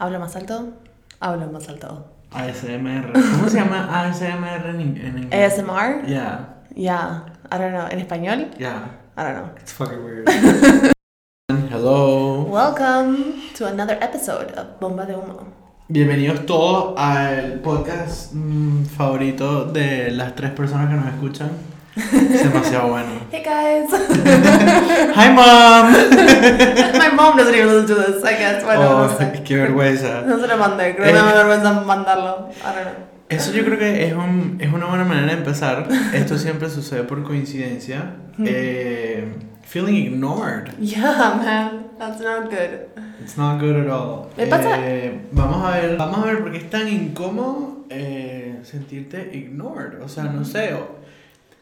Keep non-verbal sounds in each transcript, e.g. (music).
¿Hablo más alto? Hablo más alto. ASMR. ¿Cómo se llama ASMR en, en inglés? ASMR? Yeah. Yeah. I don't know. ¿En español? Yeah. I don't know. It's fucking weird. (laughs) Hello. Welcome to another episode of Bomba de Humo. Bienvenidos todos al podcast mm, favorito de las tres personas que nos escuchan. Es demasiado bueno. (laughs) Hey guys! (laughs) Hi mom. (laughs) My mom doesn't even listen to this, I guess. Bueno, Oh, no sé. qué vergüenza. No se lo mandé, creo que me da vergüenza mandarlo. I don't know. Eso yo creo que es, un, es una buena manera de empezar. Esto siempre sucede por coincidencia. Eh, feeling ignored. Yeah, man. That's not good. It's not good at all. Me pasa- Eh, vamos a ver, vamos a ver por qué es tan incómodo eh, sentirte ignored. O sea, no sé. o-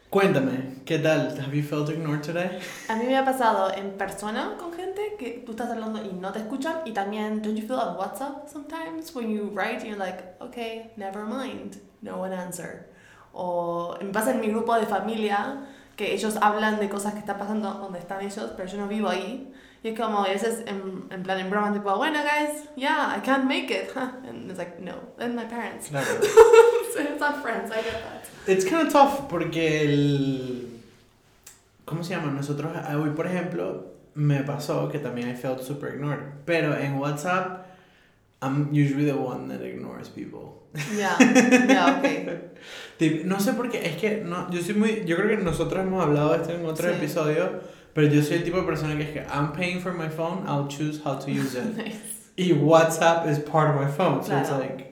cuéntame, ¿qué tal? Have you felt ignored today? A mí me ha pasado en persona con gente que tú estás hablando y no te escuchan y también don't you feel on WhatsApp sometimes when you write you're like okay never mind no one answer o me pasa en mi grupo de familia que ellos hablan de cosas que están pasando donde están ellos pero yo no vivo ahí y es como a veces en, en plan en broma tipo bueno guys yeah I can't make it (laughs) and it's like no and my parents Claro. (laughs) (laughs) it's not friends I get that It's kind of tough porque el... ¿Cómo se llama? Nosotros, ah, hoy por ejemplo, me pasó que también I felt super ignored. Pero en WhatsApp, I'm usually the one that ignores people. yeah (laughs) yeah okay No sé por qué, es que no, yo soy muy, yo creo que nosotros hemos hablado de esto en otro Sí. episodio, pero yo soy el tipo de persona que es que I'm paying for my phone, I'll choose how to use it. (laughs) nice y WhatsApp is part of my phone, so it's Claro. like,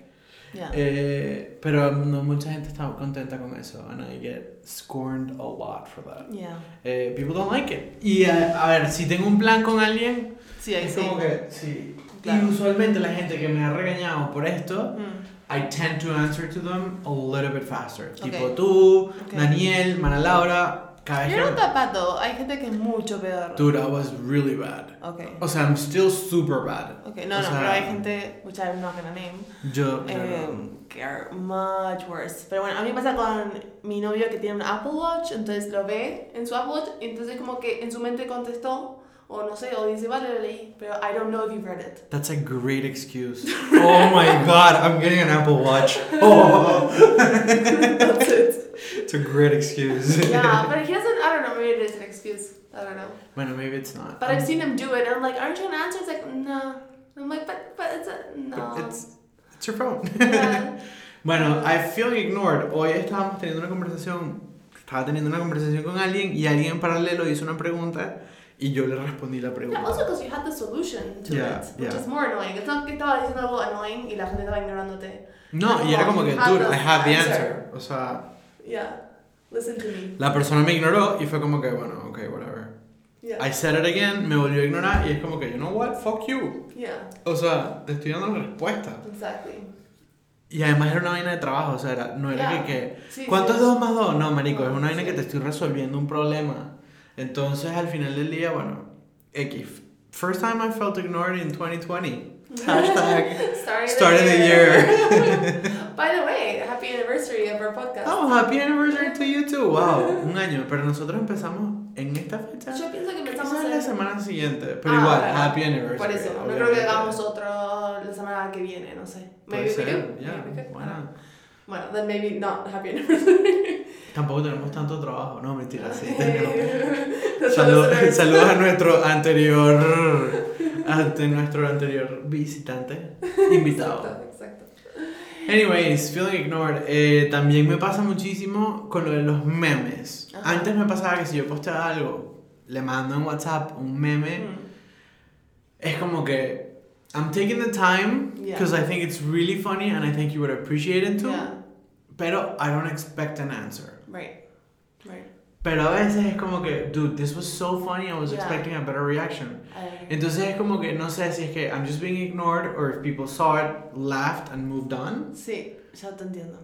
yeah eh, pero no mucha gente está contenta con eso, and I get scorned a lot for that. yeah Eh, people don't like it. Y eh, a ver, si tengo un plan con alguien, sí es sí como que, sí. Claro. Y usualmente la gente que me ha regañado por esto, Mm. I tend to answer to them a little bit faster. Ok. Tipo tú, Ok. Daniel, Mana Laura, cada You're not that bad though. Hay gente que es mucho peor. Dude, I was really bad. Okay. O sea, I'm still super bad. Okay, no, o no, sea, pero hay gente, which I'm not gonna name, Yo, eh, claro. que are much worse. Pero bueno, a mí me pasa con mi novio que tiene un Apple Watch, entonces lo ve en su Apple Watch, entonces como que en su mente contestó, o no sé, o dice, vale, lo leí, pero I don't know if you've read it. That's a great excuse. oh my god, I'm getting an Apple Watch. Oh, That's (laughs) it. it's a great excuse. Yeah, but he doesn't, I don't know, maybe it is an excuse. I don't know. Bueno, maybe it's not. But I've seen him do it, and I'm like, aren't you gonna answer? It's like, no. I'm like, but, but it's a, no. But It's, it's your phone. Yeah. (laughs) Bueno, I feel ignored. Hoy estábamos teniendo una conversación, estaba teniendo una conversación con alguien y alguien en paralelo hizo una pregunta y yo le respondí la pregunta. also because you had the solution to Yeah, it, which yeah. is more annoying. It's not que estaba diciendo algo annoying y la gente estaba ignorándote. No, y era como que, dude, I have the answer. answer. O sea, Yeah, listen to me. la persona me ignoró y fue como que, bueno, ok, whatever. Yeah. I said it again, me volvió a ignorar y es como que, you know what, fuck you. yeah, O sea, te estoy dando la respuesta. exactly. Y además era una vaina de trabajo, o sea, era- no era Yeah. que, que Sí, ¿cuánto es sí. 2 más 2? No, marico, es No, una vaina sí. que te estoy resolviendo un problema. Entonces, al final del día, bueno, X. First time I felt ignored in 2020. Hashtag (laughs) start of the year. (laughs) By the way, happy anniversary of our podcast. Oh, happy anniversary to you too. Wow, un año. Pero nosotros empezamos en esta fecha. Yo pienso que empezamos Quizás la en... semana siguiente. Pero Ah, igual, happy anniversary. Por eso, no creo que hagamos otro la semana que viene, no sé. Maybe we do. ya, Maybe we could. Bueno, then maybe not happy anniversary. (laughs) Tampoco tenemos tanto trabajo. No, mentira, sí. Tenemos. Salud- saludos a nuestro anterior ante nuestro anterior visitante (laughs) invitado Exacto, exacto. anyways feeling ignored eh, también me pasa muchísimo con lo de los memes Ajá. antes me pasaba que si yo posteaba algo le mando en WhatsApp un meme Mm. es como que I'm taking the time Yeah. because I think it's really funny and I think you would appreciate it too Yeah, pero I don't expect an answer right, right. pero a veces es como que dude this was so funny I was Yeah. expecting a better reaction I, Entonces es como que no sé si es que I'm just being ignored or if people saw it, laughed and moved on. sí, ya te entiendo.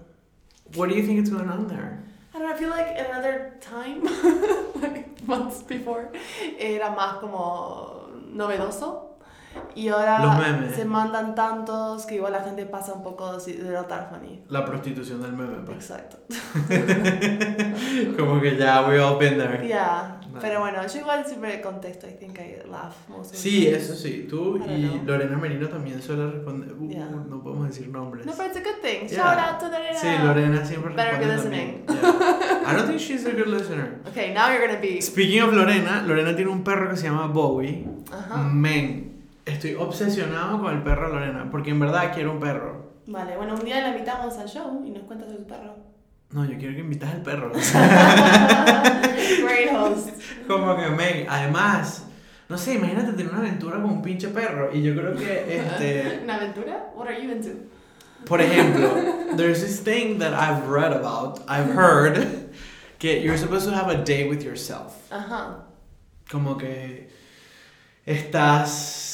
What do you think is going on there? I don't know, I feel like another time, (laughs) like months before, era más como novedoso. Y ahora se mandan tantos que igual la gente pasa un poco de notar funny. La prostitución del meme, pues. Exacto. (laughs) como que ya we all been there. Yeah. Pero bueno, yo igual siempre contesto. I think I laugh most of the Sí, eso sí. Tú y know. Lorena Merino también suele responder. Uh, Yeah. No podemos decir nombres. No, but it's a good thing. Yeah. Shout out to Lorena. Sí, Lorena siempre Better be responde también. Yeah. I don't think she's a good listener. Okay, now you're gonna be. Speaking of Lorena, Lorena tiene un perro que se llama Bowie. Ajá. Men, estoy obsesionado con el perro de Lorena, porque en verdad quiero un perro. Vale, bueno, un día la invitamos al show y nos cuenta sobre su perro. No, yo quiero que invites al perro. (laughs) Great (laughs) host. Como que, men, además, no sé, imagínate tener una aventura con un pinche perro. Y yo creo que, este, (laughs) ¿Una aventura? What are you into? por ejemplo, there's this thing that I've read about, I've heard, que you're supposed to have a day with yourself. Ajá. Como que estás,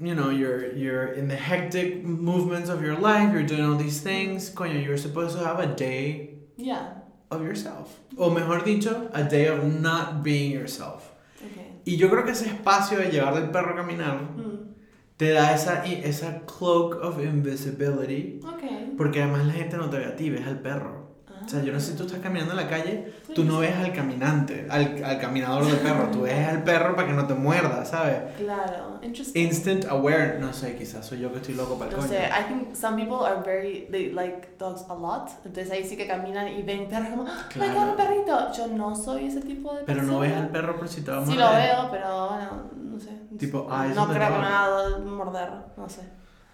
you know, you're, you're in the hectic movements of your life, you're doing all these things. Coño, you're supposed to have a day Yeah. of yourself. O mejor dicho, a day of not being yourself. Okay. Y yo creo que ese espacio de llevar del perro a caminar Mm. te da esa, esa cloak of invisibility. Okay. Porque además la gente no te ve a ti, ves al perro. O sea, yo no sé si tú estás caminando en la calle, tú no ves al caminante, al, al caminador del perro, tú ves al perro para que no te muerda, ¿sabes? Claro. Interesting. Instant aware, no sé, quizás soy yo que estoy loco para el No coño. sé, I think some people are very, they like dogs a lot. Entonces ahí sí que caminan y ven perros como, ¡Ah, my Claro. God, un perrito! Yo no soy ese tipo de Pero persona. no ves al perro por si te va a Sí morder. lo veo, pero bueno, no sé. Tipo, ah, No creo que me haga morder, no sé.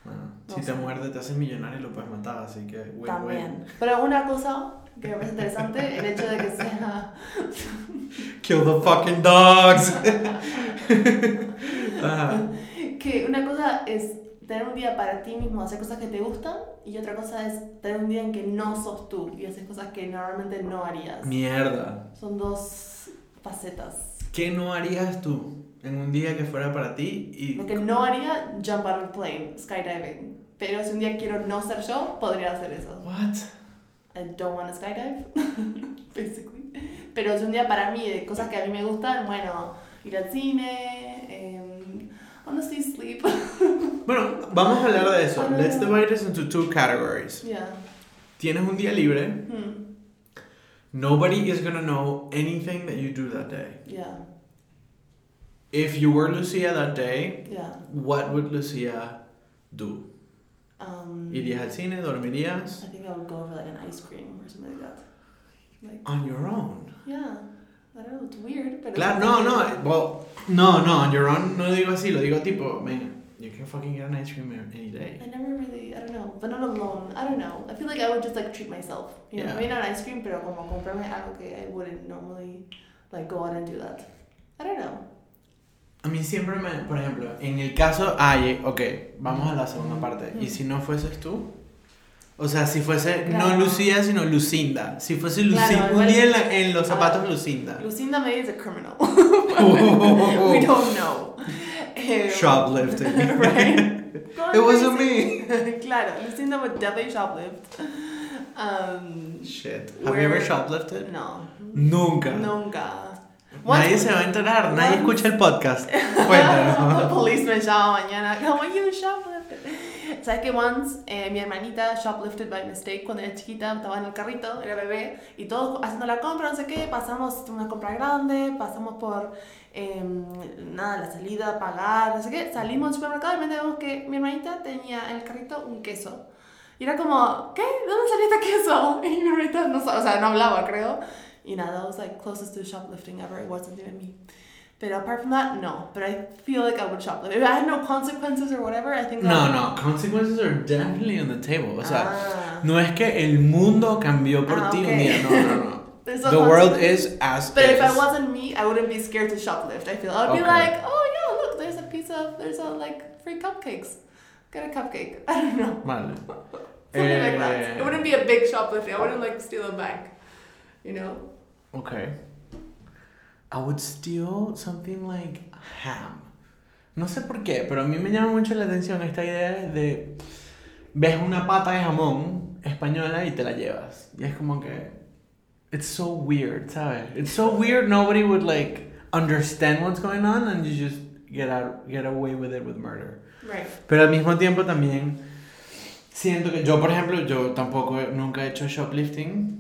Bueno, No si sé. te muerde te haces millonario y lo puedes matar, así que win, También. Pero una cosa que me parece interesante, el hecho de que sea... (laughs) Kill the fucking dogs. Ajá. (laughs) que una cosa es tener un día para ti mismo, hacer cosas que te gustan, y otra cosa es tener un día en que no sos tú y haces cosas que normalmente no harías. Mierda. Son dos facetas. ¿Qué no harías tú en un día que fuera para ti y Lo que no haría, jump out of plane, skydiving. Pero si un día quiero no ser yo, podría hacer eso. what? I don't want to skydive, (laughs) basically. Pero si un día para mí, de cosas que a mí me gustan, bueno, ir al cine, em, honestly sleep. (laughs) Bueno, vamos a hablar de eso. Ah. Let's divide this into two categories. yeah. Tienes un día libre. Hmm. Nobody is gonna know anything that you do that day. Yeah. If you were Lucia that day, Yeah. what would Lucia do? Um, ¿Irías al cine? ¿Dormirías? I think I would go for like an ice cream or something like that. Like, On your own. yeah. I don't know, it's weird, but Claro, no, no, well, no, no, on your own no lo digo así, lo digo tipo, man, you can fucking get an ice cream any day. I never really, I don't know, but not alone. I don't know. I feel like I would just like treat myself. You know, Yeah. maybe not ice cream, pero como comprarme algo que I wouldn't normally like go out and do that. I don't know. A mí siempre me, por ejemplo, en el caso, ay, ok, vamos a la segunda parte. ¿Y si no fueses tú? O sea, si fuese no. Lucía, sino Lucinda. Si fuese Lucinda, Claro, un día en, la- en los Ah. zapatos Lucinda. Lucinda maybe is a criminal. (laughs) (laughs) we don't know. Eh, Shoplifting. (laughs) right? It wasn't me. claro, Lucinda would definitely shoplift. Um, Shit. Have you ever shoplifted? no. Nunca. Nunca. Nadie se va a enterar, nadie escucha el podcast. (laughs) Cuéntanos. (laughs) policeman llama mañana, como you shoplifted. ¿Sabes que once eh, mi hermanita shoplifted by mistake cuando era chiquita, estaba en el carrito, era bebé, y todos haciendo la compra, no sé qué, pasamos una compra grande, pasamos por em, nada, la salida, pagar, no sé qué, salimos del supermercado y vemos que mi hermanita tenía en el carrito un queso. Y era como, ¿qué? ¿De dónde salió este queso? (laughs) Y mi hermanita no, o sea, no hablaba, creo. Y know that was like closest to shoplifting ever. It wasn't even me. But apart from that, no. But I feel like I would shoplift. If I had no consequences or whatever, I think. No, no, consequences are definitely on the table. O sea, Ah. no es que el mundo cambió por Ah, ti ok. un día, no, no, no. (laughs) The world is as But is. if I wasn't me, I wouldn't be scared to shoplift. I feel I would be Okay. like, oh yeah, look, there's a piece of, there's a like free cupcakes. Get a cupcake. (laughs) I don't know. Vale. Something like that. Eh, It wouldn't be a big shoplifting. I wouldn't like steal a bank. You know? Okay. I would steal something like ham. No sé por qué, pero a mí me llama mucho la atención esta idea de ves una pata de jamón española y te la llevas. Y es como que it's so weird, ¿sabes? It's so weird nobody would like understand what's going on and you just get out get away with it with murder. Right. Pero al mismo tiempo también siento que yo, por ejemplo, yo tampoco nunca he hecho shoplifting.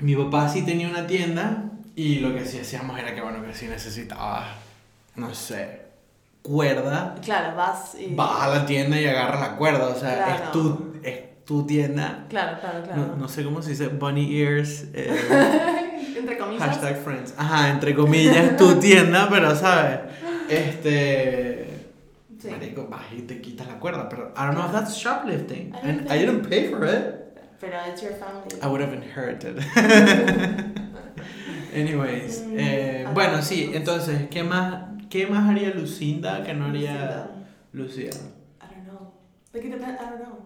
Mi papá sí tenía una tienda Y lo que sí hacíamos era que, bueno, que si necesitabas, no sé, cuerda, Claro, vas y... vas a la tienda y agarras la cuerda. O sea, Claro. es, tu, es tu tienda. Claro, claro, claro. No, no sé cómo se dice, bunny ears. eh, (laughs) Entre comillas. hashtag friends. Ajá, entre comillas, tu (laughs) tienda, pero sabes. Este. Sí. Marico, vas y te quitas la cuerda, pero I don't know if that's shoplifting. I don't And I didn't pay for it. It's your family. I would have inherited. (laughs) Anyways, Mm, eh, bueno, sí, entonces, ¿qué más, ¿qué más haría Lucinda que no haría Lucinda. Lucía? I don't know. Like it depends. I don't know.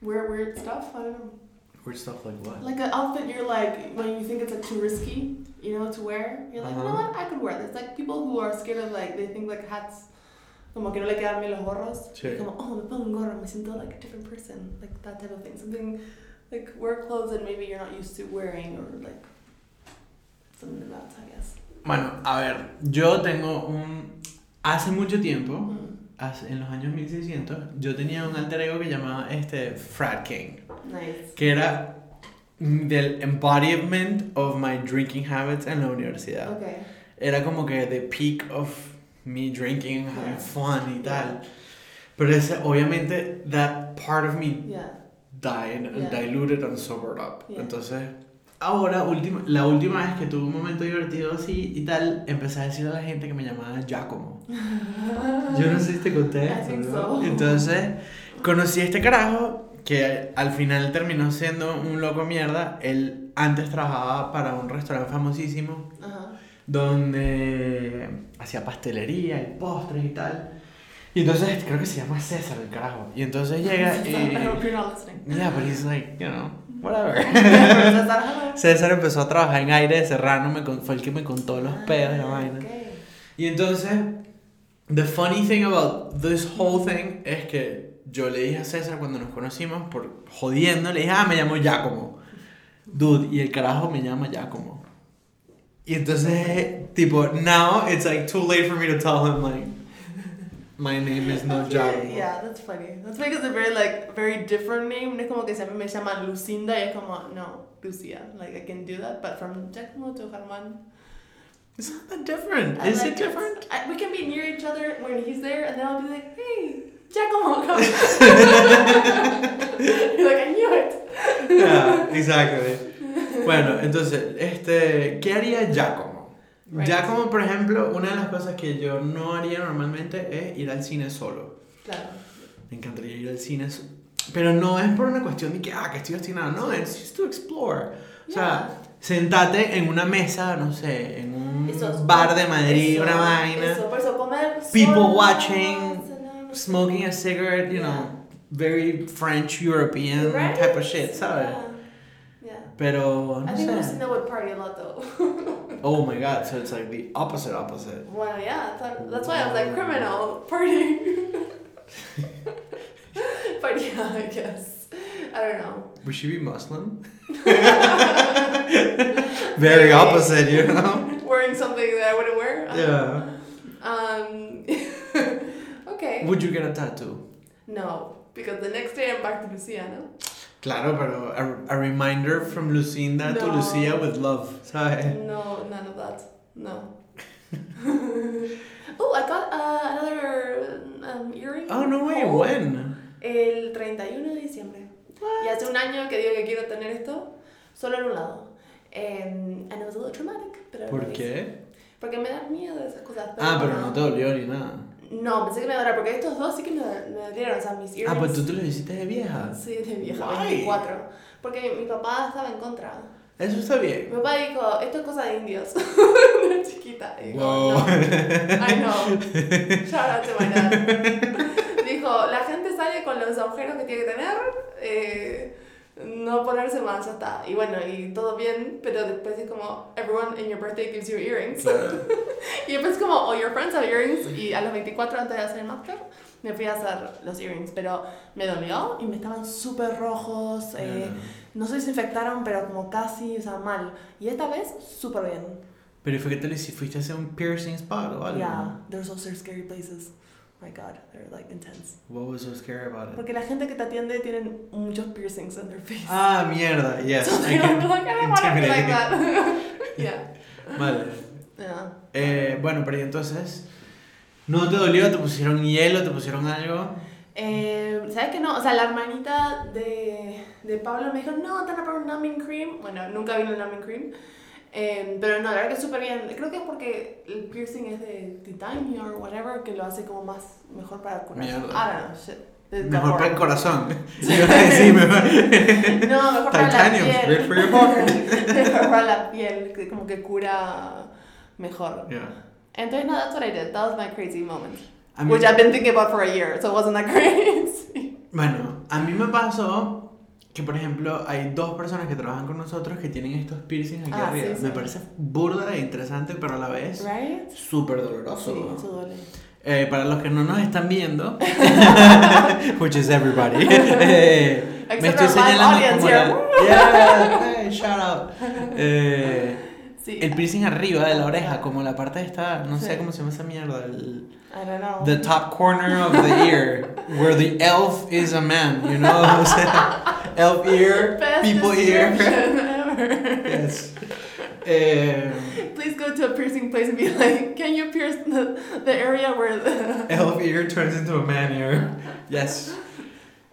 Weird, weird stuff. I don't know. Weird stuff like what? Like an outfit, you're like when you think it's like too risky, you know, to wear. You're like, you know Uh-huh. what? I could wear this. Like people who are scared of like they think like hats, como que no le quedan bien los gorros. Sí. Y Como oh me pongo un gorro, me siento like a different person, like that type of thing. Something like wear clothes that maybe you're not used to wearing or like something that. I guess. Bueno, a ver, yo tengo un... Hace mucho tiempo, Mm. hace- en los años 1600, yo tenía un alter ego que llamaba este Frat King, Nice. que era del embodiment of my drinking habits en la universidad. Okay. Era como que the peak of me drinking, having Yeah. fun y Yeah. tal. Pero ese, obviamente, that part of me Yeah. Died and Yeah. diluted and sobered up. Yeah. Entonces, ahora, última, la última vez que tuve un momento divertido así y tal, empecé a decirle a la gente que me llamaba Giacomo. (laughs) Yo no sé si te conté. So. Entonces, conocí a este carajo que al final terminó siendo un loco mierda. Él antes trabajaba para un restaurante famosísimo Ajá. donde hacía pastelería y postres y tal. Y entonces creo que se llama César el carajo. Y entonces llega I y... hope you're not listening. Yeah, but he's like, you know, whatever. (laughs) César, César empezó a trabajar en aire de serrano, me con- fue el que me contó los pedos y la Ah, vaina. okay. Y entonces, the funny thing about this whole thing es que yo le dije a César cuando nos conocimos, por jodiendo, le dije, ah, me llamo Giacomo. Dude, y el carajo me llama Giacomo. Y entonces, tipo, now it's like too late for me to tell him, like, my name is not Okay, Yeah, that's funny. That's because it's a very like very different name. No es como que siempre me llaman Lucinda y es como no, Lucia. Like I can do that, but from Giacomo to Germán. It's not that different. I Is like it different? I, we can be near each other when he's there, and then I'll be like, hey, Giacomo, come. You're (laughs) (laughs) like I knew it. Yeah, exactly. Bueno, entonces, este, ¿qué haría Giacomo? Right. Giacomo, por ejemplo, una de las cosas que yo no haría normalmente es ir al cine solo. Claro. Me encantaría ir al cine so- Pero no es por una cuestión de que, ah, que estoy destinado. No, es just to explore. O sea, sentate en una mesa, no sé, en un Eso, bar de Madrid, eso, una vaina, Eso, por eso comer. People sola, watching, smoking a cigarette, you know, very French, European Right? type of shit, ¿sabes? Yeah. Yeah. Pero, I no think sé. Lucinda would party a lot though. (laughs) Oh my god, so it's like the opposite opposite. well, yeah, that, that's why I was like criminal partying. (laughs) but yeah, I guess I don't know. Would she be Muslim? (laughs) Maybe. Very opposite, you know? (laughs) Wearing something that I wouldn't wear. Yeah. Um. okay. Would you get a tattoo? No, because the next day I'm back to Lucia, no? Claro, pero a, a reminder from Lucinda to No. Lucia with love, ¿sabes? No, none of that. No. (laughs) oh, I got uh, another um, earring. Oh, no way, hole when? El 31 de diciembre. Y hace un año que digo que quiero tener esto solo en un lado. Um, and it was a little traumatic. Pero ¿Por qué? Porque me da miedo esas cosas. Ah, pero no te dolió ni nada. No, pensé que me dolía porque estos dos sí que me, me dolieron. O sea, mis earrings. Ah, pues tú te lo hiciste de vieja. Sí, de vieja, Why? 24. Porque mi papá estaba en contra. Eso está bien. Mi papá dijo, esto es cosa de indios. (laughs) Una chiquita. Y dijo, Wow. no. I know. Shout out to my dad. Dijo, la gente sale con los agujeros que tiene que tener, eh, no ponerse más, ya está. Y bueno, y todo bien, pero después es como, everyone in your birthday gives you earrings. Claro. (laughs) Y después como, all your friends have earrings. Y a los 24 antes de hacer el máster, me fui a hacer los earrings. Pero me dolió y me estaban súper rojos. eh, no se desinfectaron, pero como casi, o sea, mal. Y esta vez, súper bien. Pero fue que te hiciste, fuiste a hacer un piercing spot o algo. Yeah, there's also scary places. My God, they're like intense. What was so scary about it? Porque la gente que te atiende tienen muchos piercings in their face. Ah, mierda, yes. so they're like, I don't want to be like that. (laughs) yeah. (laughs) Vale. Yeah. Eh, bueno, pero entonces, ¿no te dolió? ¿Te pusieron hielo? ¿Te pusieron algo? Eh, ¿Sabes qué no? O sea, la hermanita de, de Pablo me dijo, no, te van a poner un numbing cream. Bueno, nunca vino el numbing cream. Eh, pero no, la verdad que es súper bien. Creo que es porque el piercing es de titanio o whatever, que lo hace como más mejor para el corazón. Mierda. I don't know, shit. Mejor para el corazón. (laughs) A decir, mejor. No, mejor para la Titanium, piel. (laughs) mejor para la piel, que como que cura mejor. Yeah. Entonces, no, that's what I did. That was my crazy moment. A mí- Which I've been thinking about for a year, so it wasn't that (laughs) crazy. Bueno, a mí me pasó que, por ejemplo, hay dos personas que trabajan con nosotros que tienen estos piercings aquí Ah, arriba. sí, sí. Me parece burda e interesante, pero a la vez Right? súper doloroso. Sí, eso duele. Eh, para los que no nos están viendo, (laughs) which is everybody, (laughs) eh, me estoy señalando como la- Yeah, hey, shout out. (laughs) Eh, Sí. el piercing arriba de la oreja, como la parte de esta, no sé Sí. cómo se llama esa mierda, el, I don't know. the top corner of the ear, where the elf is a man, you know? (laughs) O sea, elf ear, Best people ear. ever. Yes. Eh, Please go to a piercing place and be like, can you pierce the, the area where the... elf ear turns into a man ear. Yes.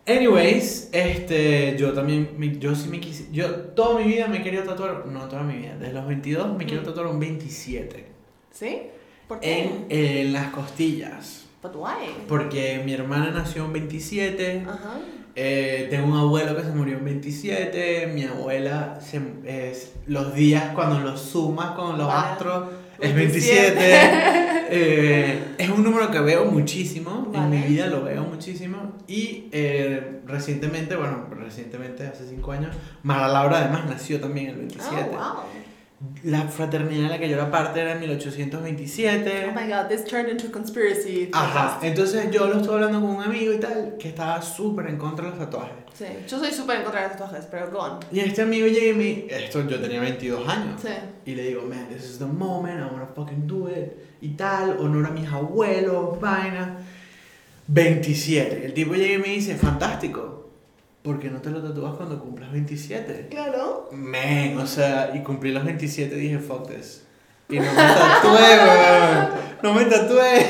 Anyways, este, yo también, me- yo sí me quise, yo toda mi vida me he querido tatuar, no toda mi vida, desde los 22 me quiero Mm. tatuar un 27 ¿Sí? ¿Por qué? en, en las costillas, But why? porque mi hermana nació en 27, Ajá. eh, tengo un abuelo que se murió en 27, mi abuela, se, es, los días cuando los sumas con los astros es 27. Eh, es un número que veo muchísimo, en mi Vale. vida lo veo muchísimo. Y eh, recientemente, bueno, recientemente, hace 5 años, Mara Laura además nació también el 27. Oh, wow. La fraternidad de la que yo era parte era en 1827. Oh my god, this turned into a conspiracy. Ajá, entonces yo lo estuve hablando con un amigo y tal, que estaba súper en contra de los tatuajes. Sí, yo soy súper en contra de los tatuajes, pero go on. Y este amigo llega y me, esto yo tenía 22 años. Sí. Y le digo, man, this is the moment, I wanna fucking do it. Y tal, honor a mis abuelos, vaina. 27. El tipo llega y me dice, fantástico. ¿Por qué no te lo tatúas cuando cumplas 27? Claro. Man, o sea, y cumplí los 27 y dije, fuck this. Y no me tatué, (laughs) weón. No me tatué.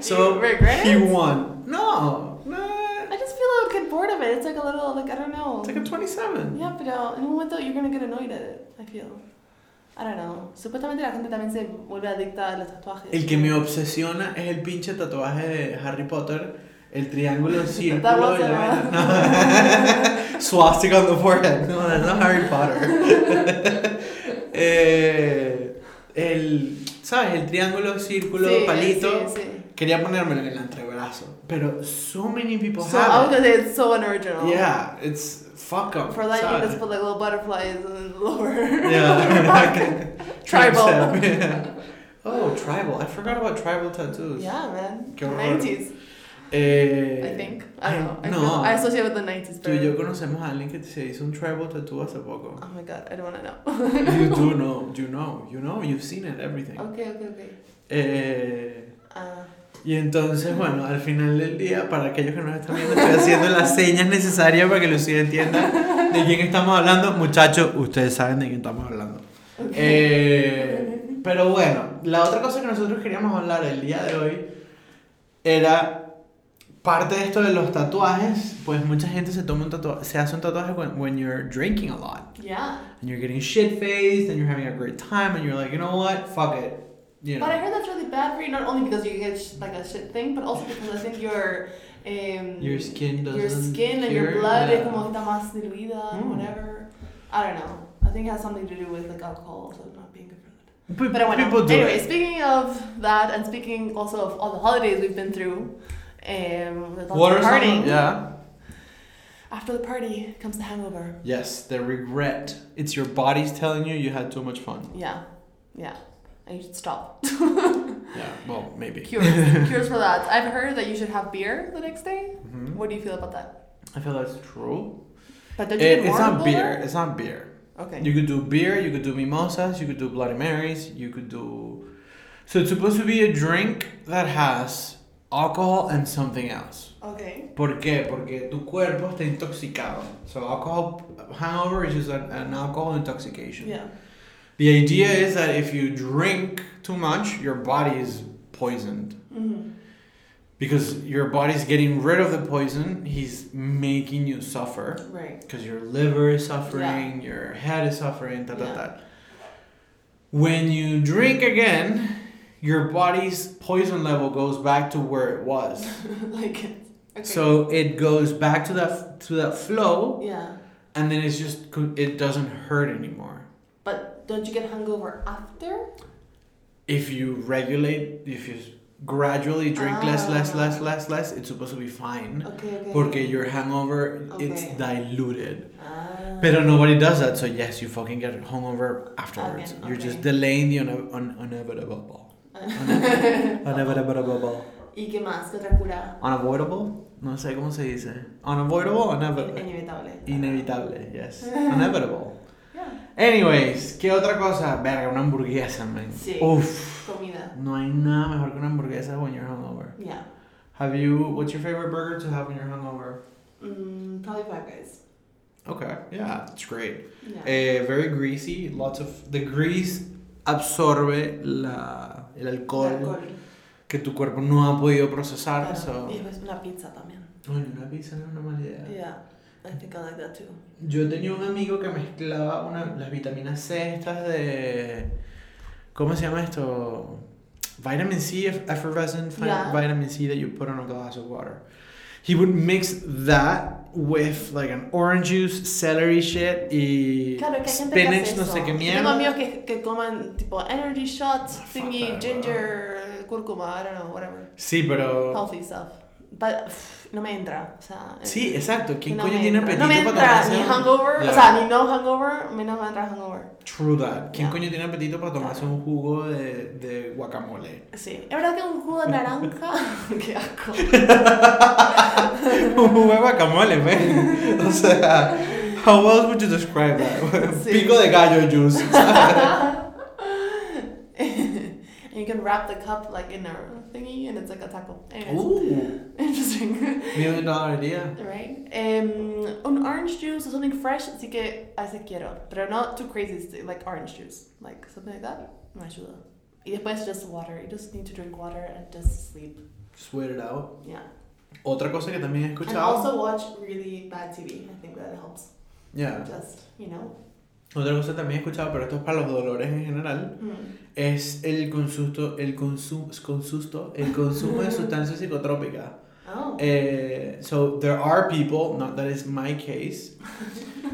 (laughs) so, he won. No, no. I just feel a little bored of it. It's like a little, like, I don't know. It's like a 27. Yeah, pero en un momento you're gonna get annoyed at it, I feel. I don't know. Supuestamente la gente también se vuelve adicta a los tatuajes. El que me obsesiona es el pinche tatuaje de Harry Potter. El triángulo, círculo y la. Swastika (laughs) on the forehead. No, that's not Harry Potter. (laughs) eh, el, ¿sabes? El triángulo, círculo, Sí, palito. Sí, sí. Quería ponérmelo en el antebrazo. Pero so many people So I was have it. gonna say it's so unoriginal. Yeah, it's fuck up. For that, you just put like little butterflies in the lower. Yeah. (laughs) Tribal. Yeah. Oh, tribal. I forgot about tribal tattoos. Yeah, man. Qué horror. 90s, Eh, I think. I don't know. I, no. I associate with the 90s, Tú y yo conocemos a alguien que se hizo un tribal tattoo hace poco. Oh my god, I don't wanna know. You (laughs) do know, you know, you know, you've seen it, everything. okay, okay, okay. Eh, Ah, y entonces, bueno, al final del día, para aquellos que nos están viendo, estoy haciendo las (laughs) señas necesarias para que Lucía entienda de quién estamos hablando. Muchachos, ustedes saben de quién estamos hablando. okay. Eh, pero bueno, la otra cosa que nosotros queríamos hablar el día de hoy era parte de esto de los tatuajes. Pues mucha gente se toma un tatuaje, se hace un tatuaje when, when you're drinking a lot. yeah. and you're getting shit faced and you're having a great time and you're like, you know what, fuck it. You know. But I heard that's really bad for you, not only because you get sh- like a shit thing, but also because I think your um, Your skin doesn't. your skin and your blood es como está más diluida, Mm. whatever. I don't know. I think it has something to do with like alcohol also not being good for that. But bueno, people do anyway, it. speaking of that and speaking also of all the holidays we've been through, um, with lots What are of some? partying. Yeah. After the party comes the hangover. Yes, the regret. It's your body's telling you you had too much fun. Yeah, yeah, and you should stop. (laughs) Yeah. Well, maybe. Cures, (laughs) cures for that. I've heard that you should have beer the next day. Mhm. What do you feel about that? I feel that's true. But don't you It, it's not beer. It's not beer. Okay. You could do beer. You could do mimosas. You could do Bloody Marys. You could do. So it's supposed to be a drink that has alcohol and something else. Okay. ¿Por qué? Porque tu cuerpo está intoxicado. So alcohol hangover is just an, an alcohol intoxication. Yeah. The idea is that if you drink too much, your body is poisoned. Mhm. Because your body's getting rid of the poison, he's making you suffer. Right. Because your liver is suffering, your head is suffering, ta ta Yeah. ta. When you drink again, your body's poison level goes back to where it was. (laughs) like okay. So it goes back to that to that flow, yeah. and then it's just it doesn't hurt anymore. But don't you get hungover after? If you regulate, if you gradually drink less, less, Ah. less, less, less, it's supposed to be fine. Okay, okay. Porque your hangover, it's Okay. diluted. Ah. But nobody does that, so yes, you fucking get hungover afterwards. Again, You're okay. just delaying the une- un- inevitable. Unavoidable. ¿Y qué más? ¿Qué otra cura? Unavoidable? No sé cómo se dice. Unavoidable inevitable? Inevitable. Inevitable, yes. (laughs) Inevitable. Yeah. Anyways, ¿qué otra cosa? Verga, una hamburguesa, man. Sí. Uf. Comida. No hay nada mejor que una hamburguesa when you're hungover. Yeah. Have you, what's your favorite burger to have when you're hungover? Mm, probably Five Guys. Okay, yeah, it's great. Yeah. Eh, very greasy, lots of, the grease absorbe la, el alcohol, Alcohol. que tu cuerpo no ha podido procesar. Claro. So. Y después una pizza también. Oye, una pizza no es una mala idea. Yeah. I think I like that too. Yo tenía un amigo que mezclaba una, las vitaminas C estas de... ¿Cómo se llama esto? Vitamin C, eff- effervescent Yeah. vitamin C that you put on a glass of water. He would mix that with like an orange juice, celery shit y Claro, que hay gente que spinach, hace no sé qué mierda. Tengo amigos que, que coman tipo energy shots, fuck thingy, ginger, cúrcuma, I don't know, whatever. Sí, pero... Healthy stuff. Pff, no me entra. O sea, Sí, exacto. ¿Quién no coño tiene apetito No me para entra ni hangover, Yeah. o sea, ni no hangover, menos me entra hangover. True that. ¿Quién Yeah. coño tiene apetito para tomarse Claro. un jugo de, de guacamole? Sí. Es verdad que un jugo de naranja. (laughs) Qué asco. (laughs) un jugo de guacamole, man. O sea, how else would you describe that? Sí. Pico de gallo juice. (laughs) you can wrap the cup like in a thingy and it's like a taco. Anyways, Ooh, interesting. million dollar idea. Right. Um, un orange juice or something fresh, sí que veces quiero. Pero not too crazy, like orange juice. Like something like that. Me ayuda. Y después just water. You just need to drink water and just sleep. Sweat it out. Yeah. Otra cosa que también he And also watch really bad TV. I think that helps. Yeah. Just, you know. Otra cosa también he escuchado, pero esto es para los dolores en general, Mm. es el consusto, el consumo, consusto, el consumo de (laughs) sustancias psicotrópicas. Oh. Uh, so there are people, not that is my case,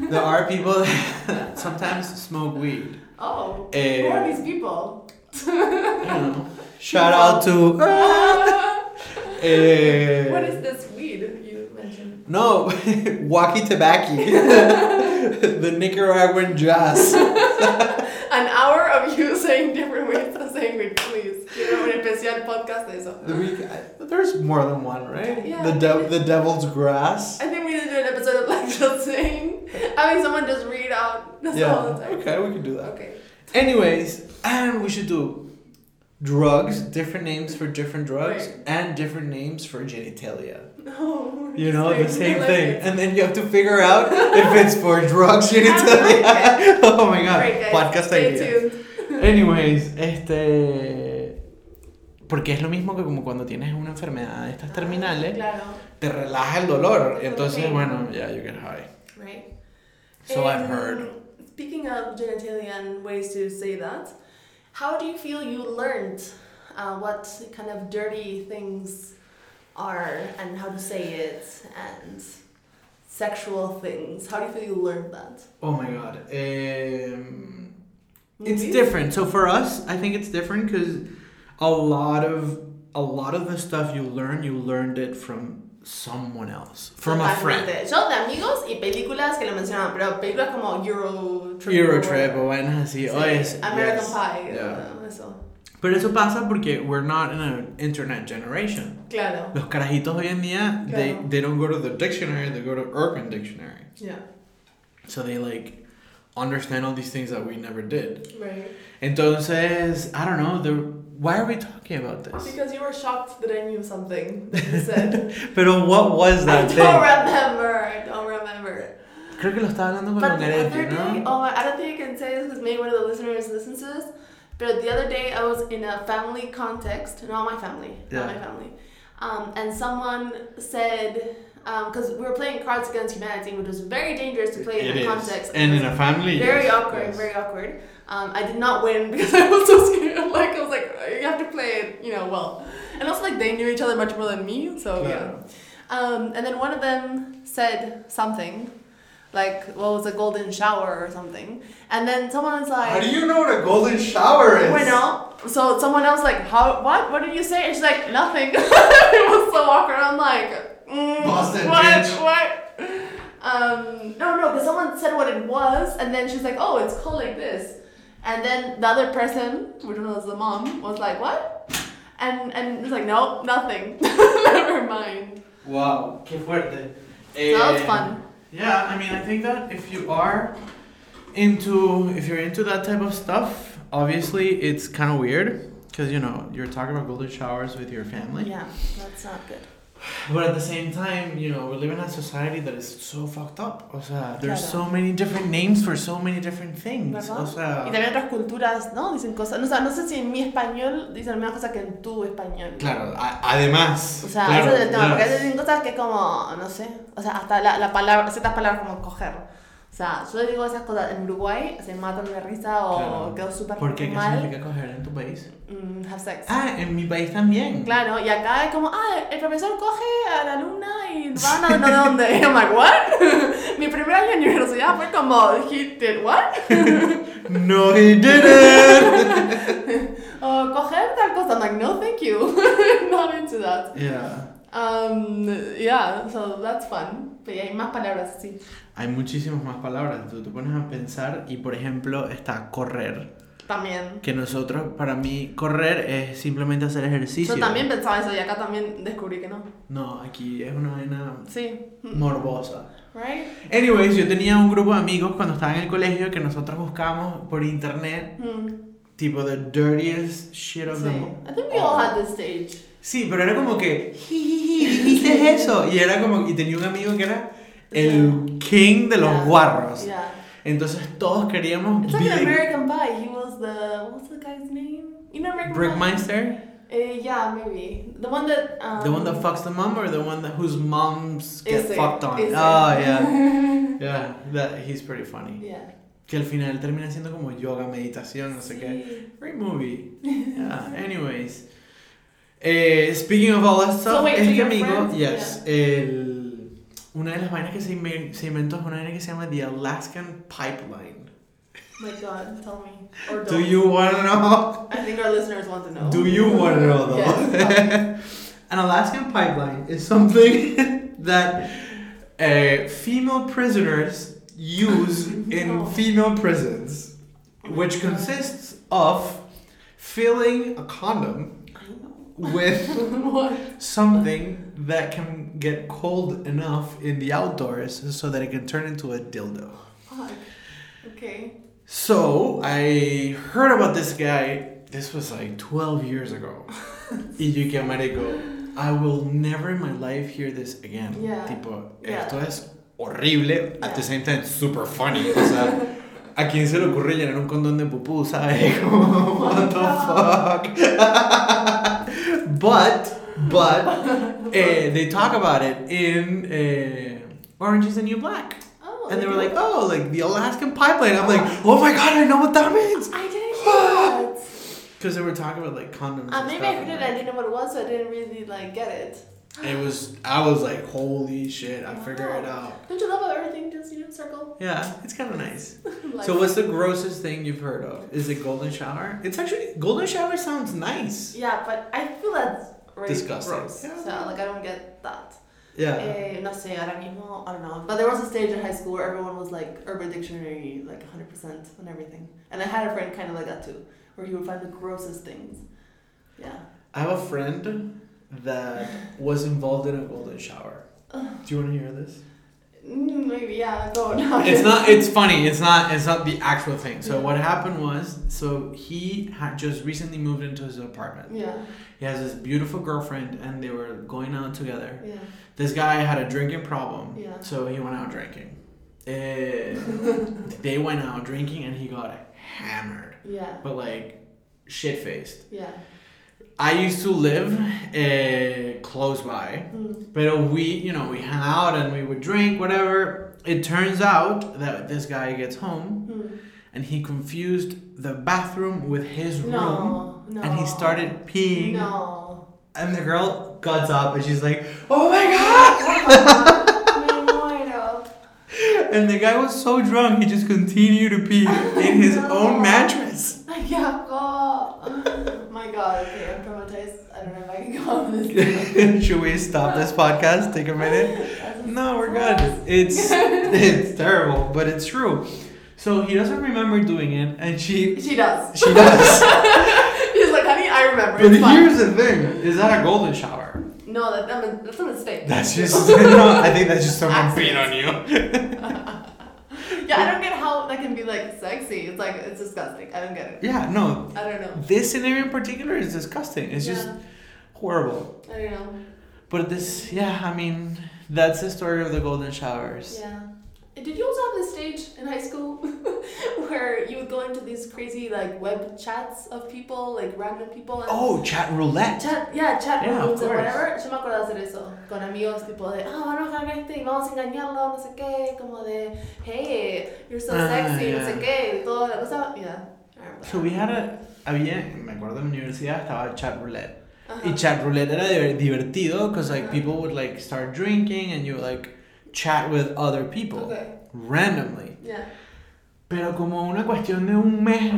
there are people that (laughs) sometimes smoke weed. oh. Eh, Who are these people? Know, shout out to. (laughs) eh, what is this? No, (laughs) Waki Tabaki, (laughs) the Nicaraguan jazz. (laughs) An hour of you saying different ways of saying weed, please. Quiero un especial podcast de eso. The week, there's more than one, right? Yeah. The de- the devil's grass. I think we need to do an episode of like just saying, having someone just read out the Yeah. time. Okay, we can do that. Okay. Anyways, and we should do drugs, different names for different drugs, Right. and different names for genitalia. No. You know, the same like thing. it. And then you have to figure out if it's for drugs, genitalia. (laughs) oh my god. Podcast Stay idea. tuned. Anyways, este. Porque es lo mismo que como cuando tienes una enfermedad de estas terminales, Claro. te relaja el dolor. Entonces, bueno, yeah, you get high. Right. So I've Um, heard. Speaking of genitalia and ways to say that, how do you feel you learned uh, what kind of dirty things are and how to say it and sexual things? How do you feel you learned that? Oh my god. Um, it's different. So for us, I think it's different because a lot of a lot of the stuff you learn, you learned it from someone else, from a friend. Yo de amigos y películas que lo mencionaban, pero películas como Euro Trip. Eurotrip o vainas así. Sí, Oh, yes, American yes. Pie. Yeah. Eso. Pero eso pasa porque we're not in an internet generation. Claro. Los carajitos hoy en día, they, Claro. they don't go to the dictionary, they go to Urban Dictionary. Yeah. So they like understand all these things that we never did. Right. Entonces, I don't know, the, why are we talking about this? Because you were shocked that I knew something (laughs) that you said. Pero what was that I that don't remember. I don't remember. Creo que lo estaba hablando con But Don the day, ¿no? oh, I don't think I can say this because maybe one of the listeners listens to this. But the other day, I was in a family context, not my family, Yeah. not my family, um, and someone said, because we were playing Cards Against Humanity, which was very dangerous to play in It that is. context. And in a family. very yes, awkward, yes. very awkward. Um, I did not win (laughs) because I was so scared. (laughs) Like I was like, you have to play it, you know, well. And also like they knew each other much more than me, so yeah. Claro. Um, and then one of them said something, like, what was a golden shower or something. And then someone was like, How do you know what a golden shower is? Bueno, so someone else like, how, what, what did you say? And she's like, nothing. (laughs) it was so awkward. I'm like, mm, Boston what, bitch. what? Um, no, no, because someone said what it was, and then she's like, oh, it's called like this. And then the other person, which was the mom, was like, what? And and it's like, no, nothing. (laughs) Never mind. Wow, qué fuerte. So that was Eh, fun. Yeah, I mean, I think that if you are into, if you're into that type of stuff, obviously it's kind of weird because you know you're talking about golden showers with your family. Yeah, that's not good. But at the same time, you know, we live in a society that is so fucked up. O sea, there's Claro. so many different names for so many different things. ¿Verdad? O sea, Y también otras culturas, ¿no? Dicen cosas. No, o sea, no sé si en mi español dicen la misma cosa que en tu español. claro, además. O sea, claro, eso es el tema, claro. porque dicen cosas que como, no sé, o sea, hasta la, la palabra, ciertas palabras como coger. O sea, yo digo esas cosas en Uruguay, se matan de risa o Claro. quedo súper ¿Por qué? ¿Qué mal. significa coger en tu país? Mm, have sex. Ah, en mi país también. Claro, y acá es como, ah, el profesor coge a la alumna y van a no sé dónde. Y (laughs) I'm like, what? (laughs) Mi primer año en universidad fue como, he did what? (laughs) No, he didn't. O coger tal cosa. I'm like, no, thank you. Not into that. yeah. Um, yeah, so that's fun. Pero hay más palabras así. Hay muchísimas más palabras. Tú te pones a pensar y, por ejemplo, está correr. También. Que nosotros, para mí, correr es simplemente hacer ejercicio. Yo también pensaba eso y acá también descubrí que no. No, aquí es una vaina Sí. morbosa. Right? Anyways, yo tenía un grupo de amigos cuando estaba en el colegio que nosotros buscábamos por internet, Mm. tipo the dirtiest shit of Sí. them. I think we all had this stage. Sí, pero era como que, "Jijiji, ¿viste eso? Y era como, y tenía un amigo que era el king de los Yeah. guarros. Yeah. Entonces todos queríamos It's like an American Pie. He was the what's the guy's name? You know American? Brickmeister, Uh, yeah, maybe the one that. Um, the one that fucks the mom or the one that whose moms get Ese, fucked on. Oh yeah, (laughs) yeah, that he's pretty funny. Yeah. Que al final termina siendo como yoga, meditación, no sé qué. Sí. Great movie. (laughs) Yeah. Anyways, eh, speaking of all that stuff, So wait, este amigo, yes, el, una de las vainas que se, inven- se inventó es una vaina que se llama the Alaskan Pipeline. My God, tell me. Or Do don't. you want to know? I think our listeners want to know. Do you want to know though? Yes. (laughs) An Alaskan pipeline is something (laughs) that uh, female prisoners use (laughs) in female prisons, which consists of filling a condom. With (laughs) something that can get cold enough in the outdoors so that it can turn into a dildo. Fuck. Okay. So I heard about this guy. This was like 12 years ago. (laughs) y yo que marico, I will never in my life hear this again. Yeah. Tipo, Yeah. esto es horrible, at the same time super funny. O sea, ¿a quién se le ocurre llenar un condón de pupú, sabes? (laughs) Como, what the fuck? But, but, (laughs) eh, they talk about it in eh, Orange is the New Black. Oh. And they were like, oh, like the Alaskan pipeline. I'm like, oh my god, I know what that means. I didn't. (gasps) Because they were talking about like condoms. Uh, maybe I and, did. I didn't know what it was, so I didn't really like get it. It was, I was like, holy shit, I figured it out. Don't you love how everything just you know circle? Yeah, it's kind of nice. (laughs) So, what's the grossest thing you've heard of? Is it golden shower? It's actually, golden shower sounds nice. Yeah, but I feel that's really Disgusting. gross. Yeah. So like I don't get that. Yeah. Eh, no sé, ahora mismo, I don't know. But there was a stage in high school where everyone was like Urban Dictionary, like 100% on everything. And I had a friend kind of like that too, where he would find the grossest things. Yeah. I have a friend that was involved in a golden shower. Do you want to hear this? Mm, maybe, yeah, go on. it's not it's funny it's not it's not the actual thing so Yeah. what happened was so he had just recently moved into his apartment Yeah, he has this beautiful girlfriend and they were going out together yeah. this guy had a drinking problem Yeah. so he went out drinking uh, (laughs) they went out drinking and he got hammered, Yeah. but like shit faced. Yeah. I used to live uh, close by, Mm. but we, you know, we hang out and we would drink, whatever. It turns out that this guy gets home Mm. and he confused the bathroom with his room No. No. and he started peeing. No. And the girl got up and she's like, "Oh my god!" (laughs) And the guy was so drunk, he just continued to pee (laughs) in his own mattress. My God. Okay, I'm traumatized. I don't know if I can go on this. (laughs) Should we stop this podcast? Take a minute. No, we're good. It's (laughs) it's terrible, but it's true. So he doesn't remember doing it, and she She does. she does. (laughs) He's like, honey, I remember. but here's the thing: is that a golden shower? No, that, I mean, that's a mistake. That's just no. I think that's just someone peeing on you. (laughs) yeah, I don't get how that can be like sexy. It's like it's disgusting. I don't get it. Yeah, no. I don't know. This scenario in particular is disgusting. It's just horrible. I don't know. But this, yeah, I mean, that's the story of the golden showers. Yeah. Did you also have this stage in high school (laughs) where you would go into these crazy like web chats of people, like random people? And Oh, chat roulette. Chat, yeah, chat Yeah, rooms course. whatever. Yo me acuerdo hacer eso con amigos, tipo de, ah, vamos a este y vamos a engañarlo, no sé qué, como de, hey, you're so Ah, sexy, no yeah. sé qué, y toda la cosa. Yeah. So we had a, había, me acuerdo en la universidad estaba chat roulette. Ajá. Y chat roulette era divertido because like Ajá. people would like start drinking and you like chat with other people Okay. randomly. Yeah. Pero como una cuestión de un mes,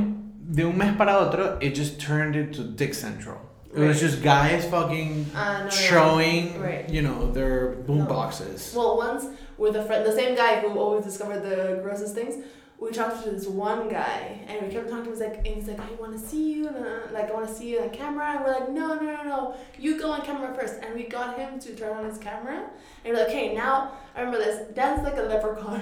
de un mes para otro, it just turned into Dick Central. It was just guys fucking Ah, no, no, no. showing, Right. you know, their boom No. boxes. Well, once with a friend, the same guy who always discovered the grossest things, we talked to this one guy, and we kept talking to him. He's like, and he's like, I want to see you, and, uh, like I want to see you on camera. And we're like, no, no, no, no, you go on camera first. And we got him to turn on his camera, and we're like, okay, now I remember this. Dance like a leprechaun.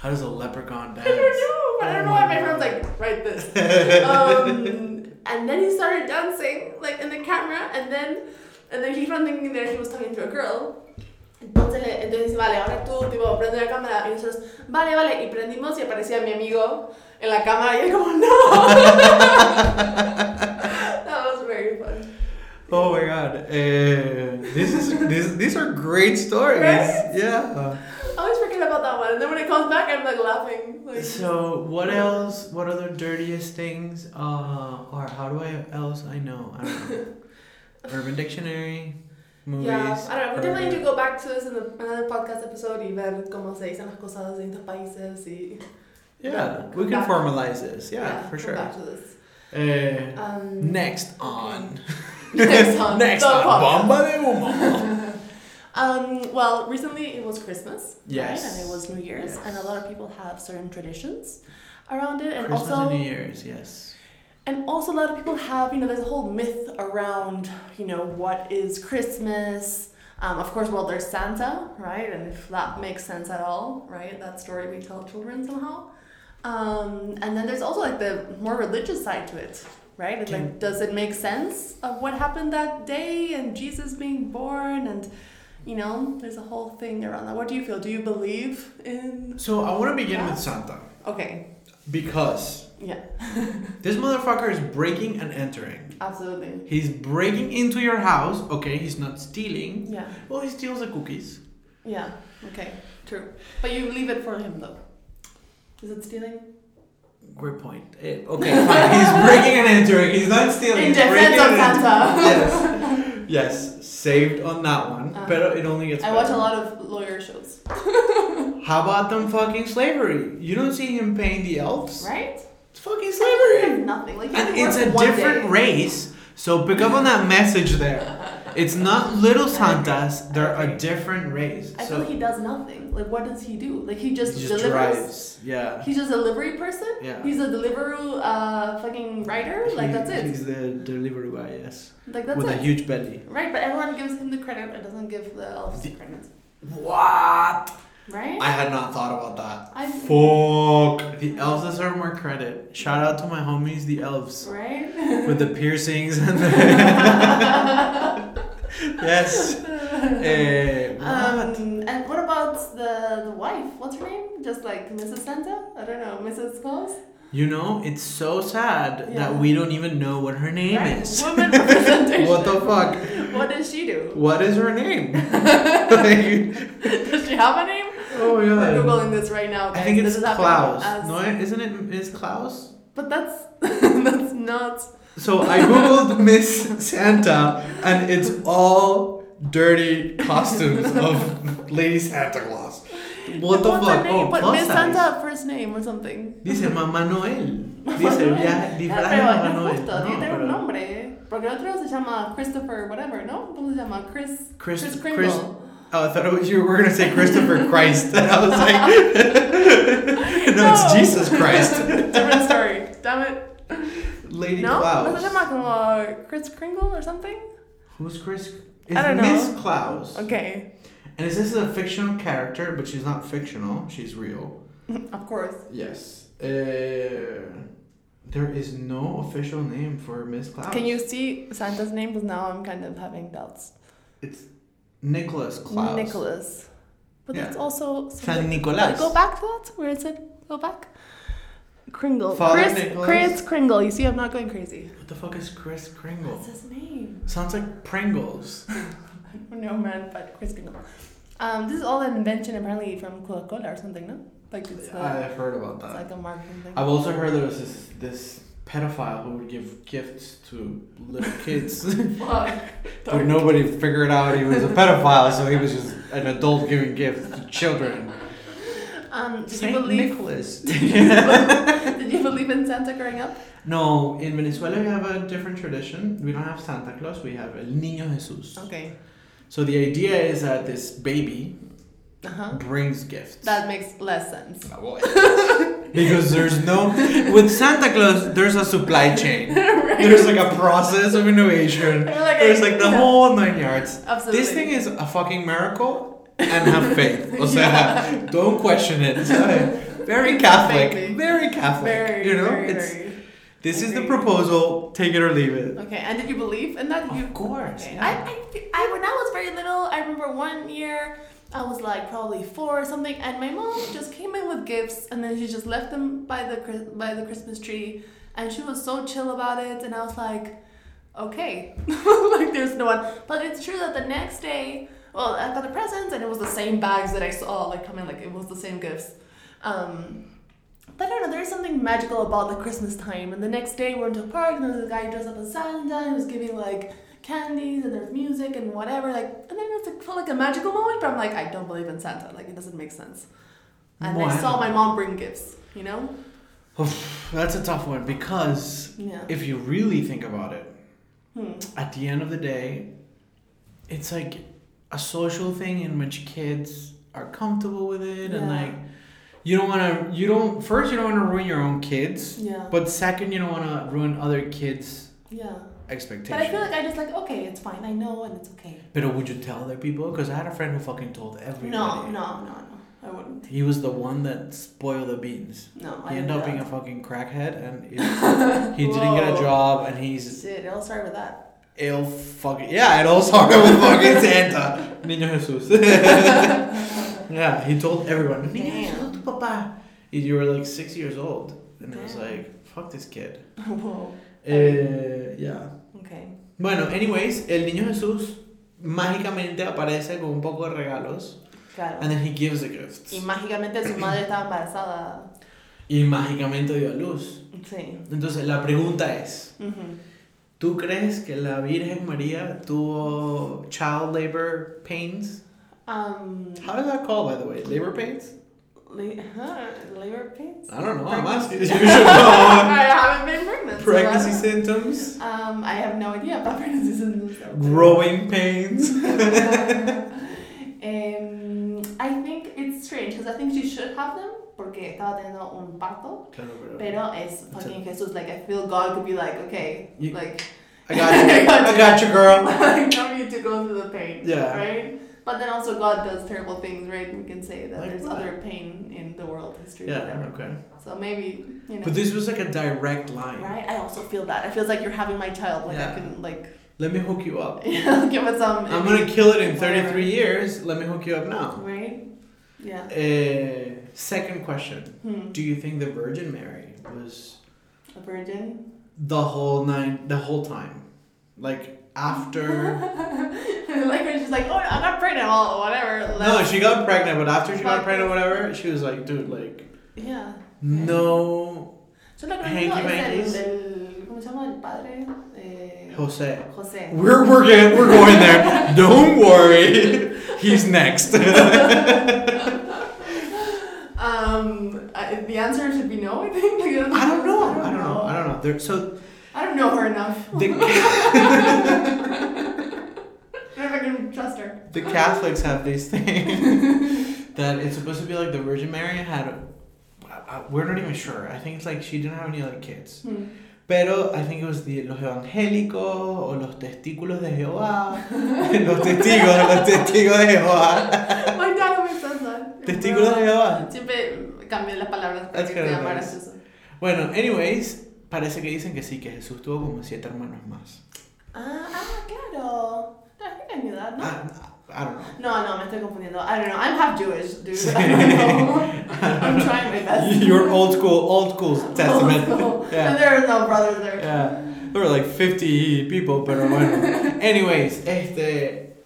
How does a leprechaun dance (laughs) I don't know, but I don't know why my friend's like, write this. (laughs) Um, and then he started dancing like in the camera, and then and then he's thinking that he was talking to a girl. Entonces, entonces dice, vale, ahora tú, tipo, prende la cámara. Y nosotros, vale, vale. Y prendimos y aparecía mi amigo en la cámara. Y él como, no. (laughs) that was very fun. Oh my god. Uh, this is this, these are great stories. Right? Yeah. I always forget about that one. And then when it comes back, I'm like laughing. Like, So what else? What other dirtiest things? Uh, or how do I else? I know. I don't know. (laughs) Urban Dictionary, movies. yeah, I don't know. We definitely need to go back to this in the, another podcast episode y ver cómo se dicen las cosas en distintos países y Yeah, we can back. formalize this. Yeah, for come sure. back to this. Uh, Um, next on. (laughs) Next on. (laughs) next on. Bomba de humo. (laughs) Um, well, recently it was Christmas, Yes. right? And it was New Year's, Yes. and a lot of people have certain traditions around it, and Christmas also and New Year's. Yes. And also a lot of people have you know there's a whole myth around you know what is Christmas. Um, of course, well, there's Santa, right? And if that makes sense at all, right? That story we tell children somehow. Um, and then there's also like the more religious side to it, right? It's like, does it make sense of what happened that day and Jesus being born and you know, there's a whole thing around that. What do you feel? Do you believe in? So I want to begin Yeah. with Santa Okay, because yeah, (laughs) this motherfucker is breaking and entering. absolutely. He's breaking into your house. Okay, he's not stealing. Yeah, Well, he steals the cookies. yeah, okay, true. But you leave it for him though. Is it stealing? Great point. Eh, okay, fine. He's breaking and entering. He's not stealing. In defense of. Santa. Yes. (laughs) Yes. Saved on that one. Uh-huh. But it only gets I watch a lot of lawyer shows. (laughs) How about them fucking slavery? You don't see him paying the elves. Right? It's fucking Slavery slavery. nothing. Like And it's a different day. race. So pick up on that message there. (laughs) It's not little Santas. They're a different race. I so feel he does nothing. Like what does he do? Like he just, he just delivers. drives. Yeah. He's just a delivery person. Yeah. He's a delivery uh fucking writer. Like He- that's it. He's the delivery guy, yes. Like that's With it. a huge belly. Right, but everyone gives him the credit and doesn't give the elves the credit. What? Right? I had not thought about that. I Fuck. The elves deserve more credit. Shout out to my homies, the elves. right? With the (laughs) piercings and the. (laughs) (laughs) yes. (laughs) What? um, and what about the the wife? What's her name? Just like Mrs. Santa? I don't know, Mrs. Claus. You know, it's so sad Yeah. that we don't even know what her name Right, is. Woman (laughs) representation. what the fuck? What does she do? What is her name? (laughs) Like, Does she have a name? oh my We're googling this right now. Guys. I think This it's is Klaus. No, isn't it? Is Klaus? But that's that's not. So I googled Miss Santa, and it's all dirty costumes of Lady Santa Claus. What the fuck? name? Oh, But Miss. Santa first name or something. Dice (laughs) Mamá Noel. Dice viaje, de pero Mamá no Noel. justo, No, tiene que tener un pero- nombre. Porque el otro se llama Christopher, whatever, ¿no? ¿Cómo se llama? Chris. Chris, Chris Chris, oh, I thought it was, you were going to say Christopher Christ. And (laughs) I was like, (laughs) no, it's Jesus Christ. Different story. Damn it. Lady No? Klaus. ¿No se llama como Chris Kringle or something? Who's Chris? It's I don't know. Miss Klaus. Okay. And is this a fictional character? But she's not fictional. She's real. (laughs) Of course. Yes. Uh, there is no official name for Miss Klaus. Can you see Santa's name? Because now I'm kind of having doubts. It's Nicholas Klaus. Nicholas. But Yeah. that's also. San Nicolas. Go back to that? Where it said go back? Kringle. Father Chris, Nicholas. Chris Kringle. You see, I'm not going crazy. What the fuck is Chris Kringle? What's his name? Sounds like Pringles. (laughs) No man, but Chris Kringle. Um, this is all an invention apparently from Coca-Cola or something, no? Like it's, uh, I've heard about it's that. like a marketing thing. I've also heard there was this this pedophile who would give gifts to little (laughs) kids, Fuck. (laughs) but nobody figured out he was a pedophile, so he was just an adult giving gifts to children. Um, did you Saint believe? Nicholas. (laughs) did you believe in Santa growing up? no, in Venezuela we have a different tradition. We don't have Santa Claus. We have El Niño Jesús. Okay. So the idea is that this baby Uh huh. brings gifts. That makes less sense. (laughs) because there's no with Santa Claus there's a supply chain. (laughs) right. There's like a process of innovation. Like, There's like the yeah. whole nine yards. Absolutely. This thing is a fucking miracle and have faith. O sea, don't question it. Very Catholic. Very Catholic. very, you know, very, it's very. this is the proposal. Take it or leave it. Okay, and did you believe in that? Of you, course, Okay. yeah. I, I, I, when I was very little, I remember one year I was like probably four or something, and my mom just came in with gifts, and then she just left them by the by the Christmas tree, and she was so chill about it, and I was like, okay, (laughs) like there's no one. But it's true that the next day, well, I got the presents, and it was the same bags that I saw like coming, like it was the same gifts. Um, but I don't know, there's something magical about the Christmas time. And the next day, we went to a park, and there was a guy dressed up as Santa, was giving like candies, and there's music and whatever. Like, and then it's like, felt like a magical moment. But I'm like, I don't believe in Santa. Like, it doesn't make sense. And I saw my mom bring gifts. You know? That's a tough one because Yeah. if you really think about it, Hmm. at the end of the day, it's like a social thing in which kids are comfortable with it and like you don't want to you don't first you don't want to ruin your own kids Yeah. but second you don't want to ruin other kids yeah. expectations But I feel like I just like okay, it's fine. I know, and it's okay. but would you tell other people because i had a friend who fucking told everybody No, no, no, no. I wouldn't. he was the one that spoiled the beans No, I he didn't ended up being a fucking crackhead and (laughs) he didn't get a job and he's Shit, it all started with that. Ill fucking yeah it all started with fucking santa (laughs) niño jesus (laughs) yeah he told everyone niño Damn. jesus tu papá you were like six years old and it was Damn. like fuck this kid (laughs) Whoa. eh, yeah Okay. bueno anyways el niño jesús mágicamente aparece con un poco de regalos Claro. and then he gives the gifts Y mágicamente su madre estaba (clears throat) embarazada. y mágicamente dio a luz Sí. entonces la pregunta es Ujú. ¿Tú crees que la Virgen María tuvo child labor pains? Um, How is that called, by the way? Labor pains? la- huh, labor pains? I don't know. I'm asking. You should (laughs) know. I haven't been pregnant. Pregnancy don't- symptoms, Um, I have no idea about (laughs) pregnancy symptoms. growing pains. (laughs) um, I think it's strange because I think she should have them porque estaba teniendo un parto. Pero es fucking Jesus. Like I feel God could be like, okay, You- like I got you. (laughs) (laughs) I got you, girl. I don't need to go through the pain. Yeah. Right? But then also God does terrible things, right? We can say that Like there's what? other pain in the world history. Yeah, whatever. okay. So maybe you know. But this was like a direct line. right? I also feel that. It feels like you're having my child. Like Yeah. I can like Let me hook you up. (laughs) give it some. I'm gonna kill it in Whatever. 33 years. Let me hook you up now. Right? Yeah. Uh, second question. Hmm. Do you think the Virgin Mary was A virgin. the whole nine, the whole time? Like after. (laughs) like when she's like, oh, I got pregnant, well, whatever. no, she got pregnant, but after she got pregnant, whatever, she was like, dude, like, Yeah. no. Yo lo que Hanky conozco es pankies. el, del, ¿cómo se llama el padre? Eh, Jose. José. We're, we're, getting, we're going there. (laughs) Don't worry. He's next. (laughs) Um, I, the answer should be no. I think. (laughs) Like, I don't know. I don't know. I don't know. There, so I don't know her enough. the, (laughs) I don't know if I can trust her. the Catholics have this (laughs) thing that it's supposed to be like the Virgin Mary had. A, uh, we're not even sure. I think it's like she didn't have any other kids. Hmm. Pero I think it was the, los evangélicos o los testículos de Jehová. los testigos, los testigos de Jehová. My dad always says. Testículos de Jehová. Siempre cambia las palabras para que sea gracioso. Bueno, anyways, parece que dicen que sí, que Jesús tuvo como siete hermanos más. Ah, ah, claro. No, I think I knew that, ¿no? Ah, I don't know. No, no, me estoy confundiendo. I don't know. I'm half Jewish, dude. (laughs) I don't know. I'm trying my best. (laughs) Your old school, old school testament. And Yeah. there are no brothers there. Yeah. There were like 50 people, pero bueno. (laughs) Anyways, este.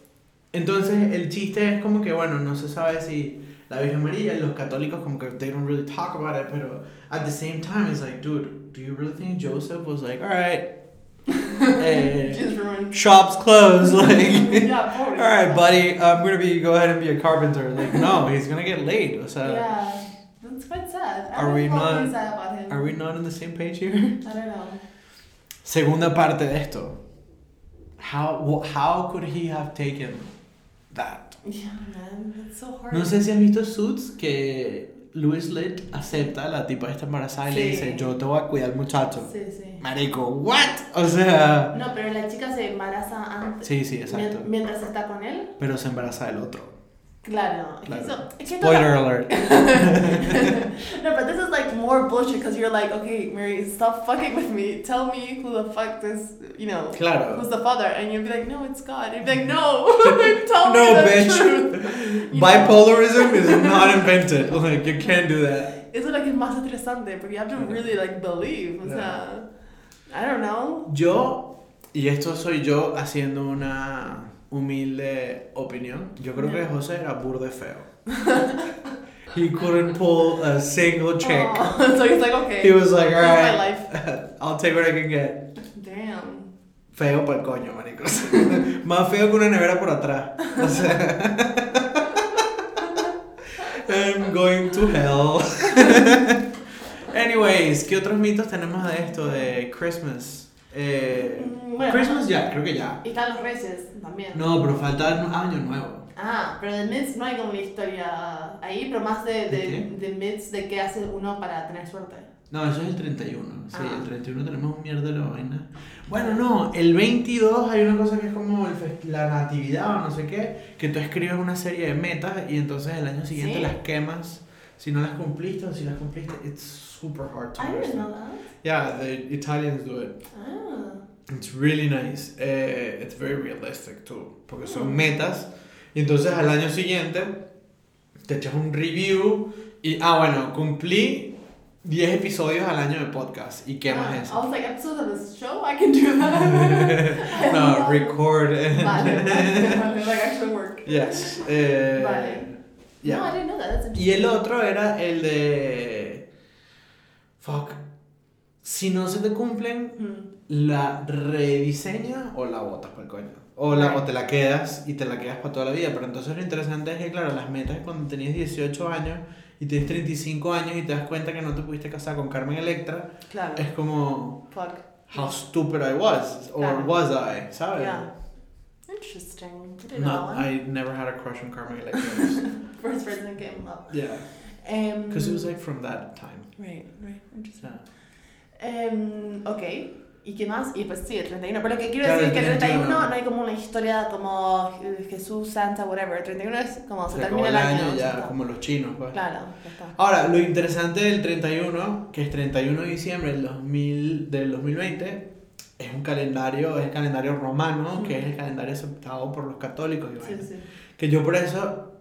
Entonces, el chiste es como que, bueno, no se sabe si la Virgen María, los católicos, como que they don't really talk about it, pero at the same time, it's like, dude, do you really think Joseph was like, (laughs) eh, Just ruined. shop's closed, (laughs) like. yeah. All right, buddy. I'm gonna be go ahead and be a carpenter. Like, no, he's gonna get laid. O sea, Yeah, that's quite sad. I Are we not- is sad about him. are we not on the same page here? (laughs) I don't know. Segunda parte de esto. How how could he have taken that? Yeah, man, that's so hard. No sé si has visto Suits que Louis Litt acepta la tipa está embarazada y le dice yo te voy a cuidar muchacho. Sí, sí. Marico, what? O sea, No, pero la chica se embaraza antes. sí, sí, exacto. mien- Mientras está con él. Pero se embaraza del otro. Claro. Claro. que Spoiler alert. (laughs) no, but this is like more bullshit because you're like, okay, Mary, stop fucking with me. Tell me who the fuck this, you know, Claro. who's the father. And you'd be like, no, it's God. And you'd be like, no, (laughs) (laughs) tell No, me the bitch. truth. You know? Bipolarism is not invented. Like you can't do that. Lo que es más estresante porque you have to really like believe. O sea, I don't know. Yo, y esto soy yo haciendo una humilde opinión, yo creo que. José era burde feo. (laughs) He couldn't pull a single check. Oh, (laughs) so he's like, okay. He was like, alright. (laughs) I'll take what I can get. Damn. Feo el coño, maricos. Más feo que una nevera por atrás. O sea. I'm going to hell. Anyways, ¿qué otros mitos tenemos de esto de Christmas? Eh, bueno. Christmas ya, creo que ya. Y están los reyes también. No, pero falta año nuevo. Ah, pero de Myths no hay como una historia ahí, pero más de, ¿De de, de Myths de qué hace uno para tener suerte. No, eso es el 31. Sí, Ah. el 31 tenemos un mierda de la vaina. Bueno, no, el 22 hay una cosa que es como el la natividad o no sé qué, que tú escribes una serie de metas y entonces el año siguiente ¿Sí? las quemas. Si no las cumpliste o si las cumpliste, it's super hard to I didn't understand. know that. Yeah, the Italians do it. Ah. It's really nice. Eh, it's very realistic too. Porque son Mm. metas. Y entonces al año siguiente te echas un review y, ah, bueno, cumplí 10 episodios al año de podcast. ¿Y qué más es? I was like, episodes of this show? I can do that. (laughs) No, record. Vale, vale, vale, like actual work. yes. Eh, Vale. Yeah. No, I didn't know that. That's Y el interesting. otro era el de. Fuck. Si no se te cumplen, Hmm. la rediseña o la botas por el coño. O, la, o te la quedas y te la quedas para toda la vida. Pero entonces lo interesante es que, claro, las metas es cuando tenías 18 años y tienes 35 años y te das cuenta que no te pudiste casar con Carmen Electra, Claro. es como, Fuck. how stupid I was, or Claro. was I, ¿sabes? Yeah. Interesting. I didn't No, know that one. I never had a crush on Carmen Electra. (laughs) First person came up. yeah, Um, because it was like from that time. Right, right. Interesting. Yeah. Em, ok. ¿Y qué más? Y pues sí, el 31. Pero lo que quiero Claro, decir es que el el 31 31 no hay como una historia como Jesús, Santa, whatever. El 31 es como se Se termina el año. año ya como los chinos, pues. Claro, ya está. Ahora, lo interesante del 31, que es 31 de diciembre del, 2000, del 2020, es un calendario, es el calendario romano, que es el calendario aceptado por los católicos. Sí, sí. Que yo por eso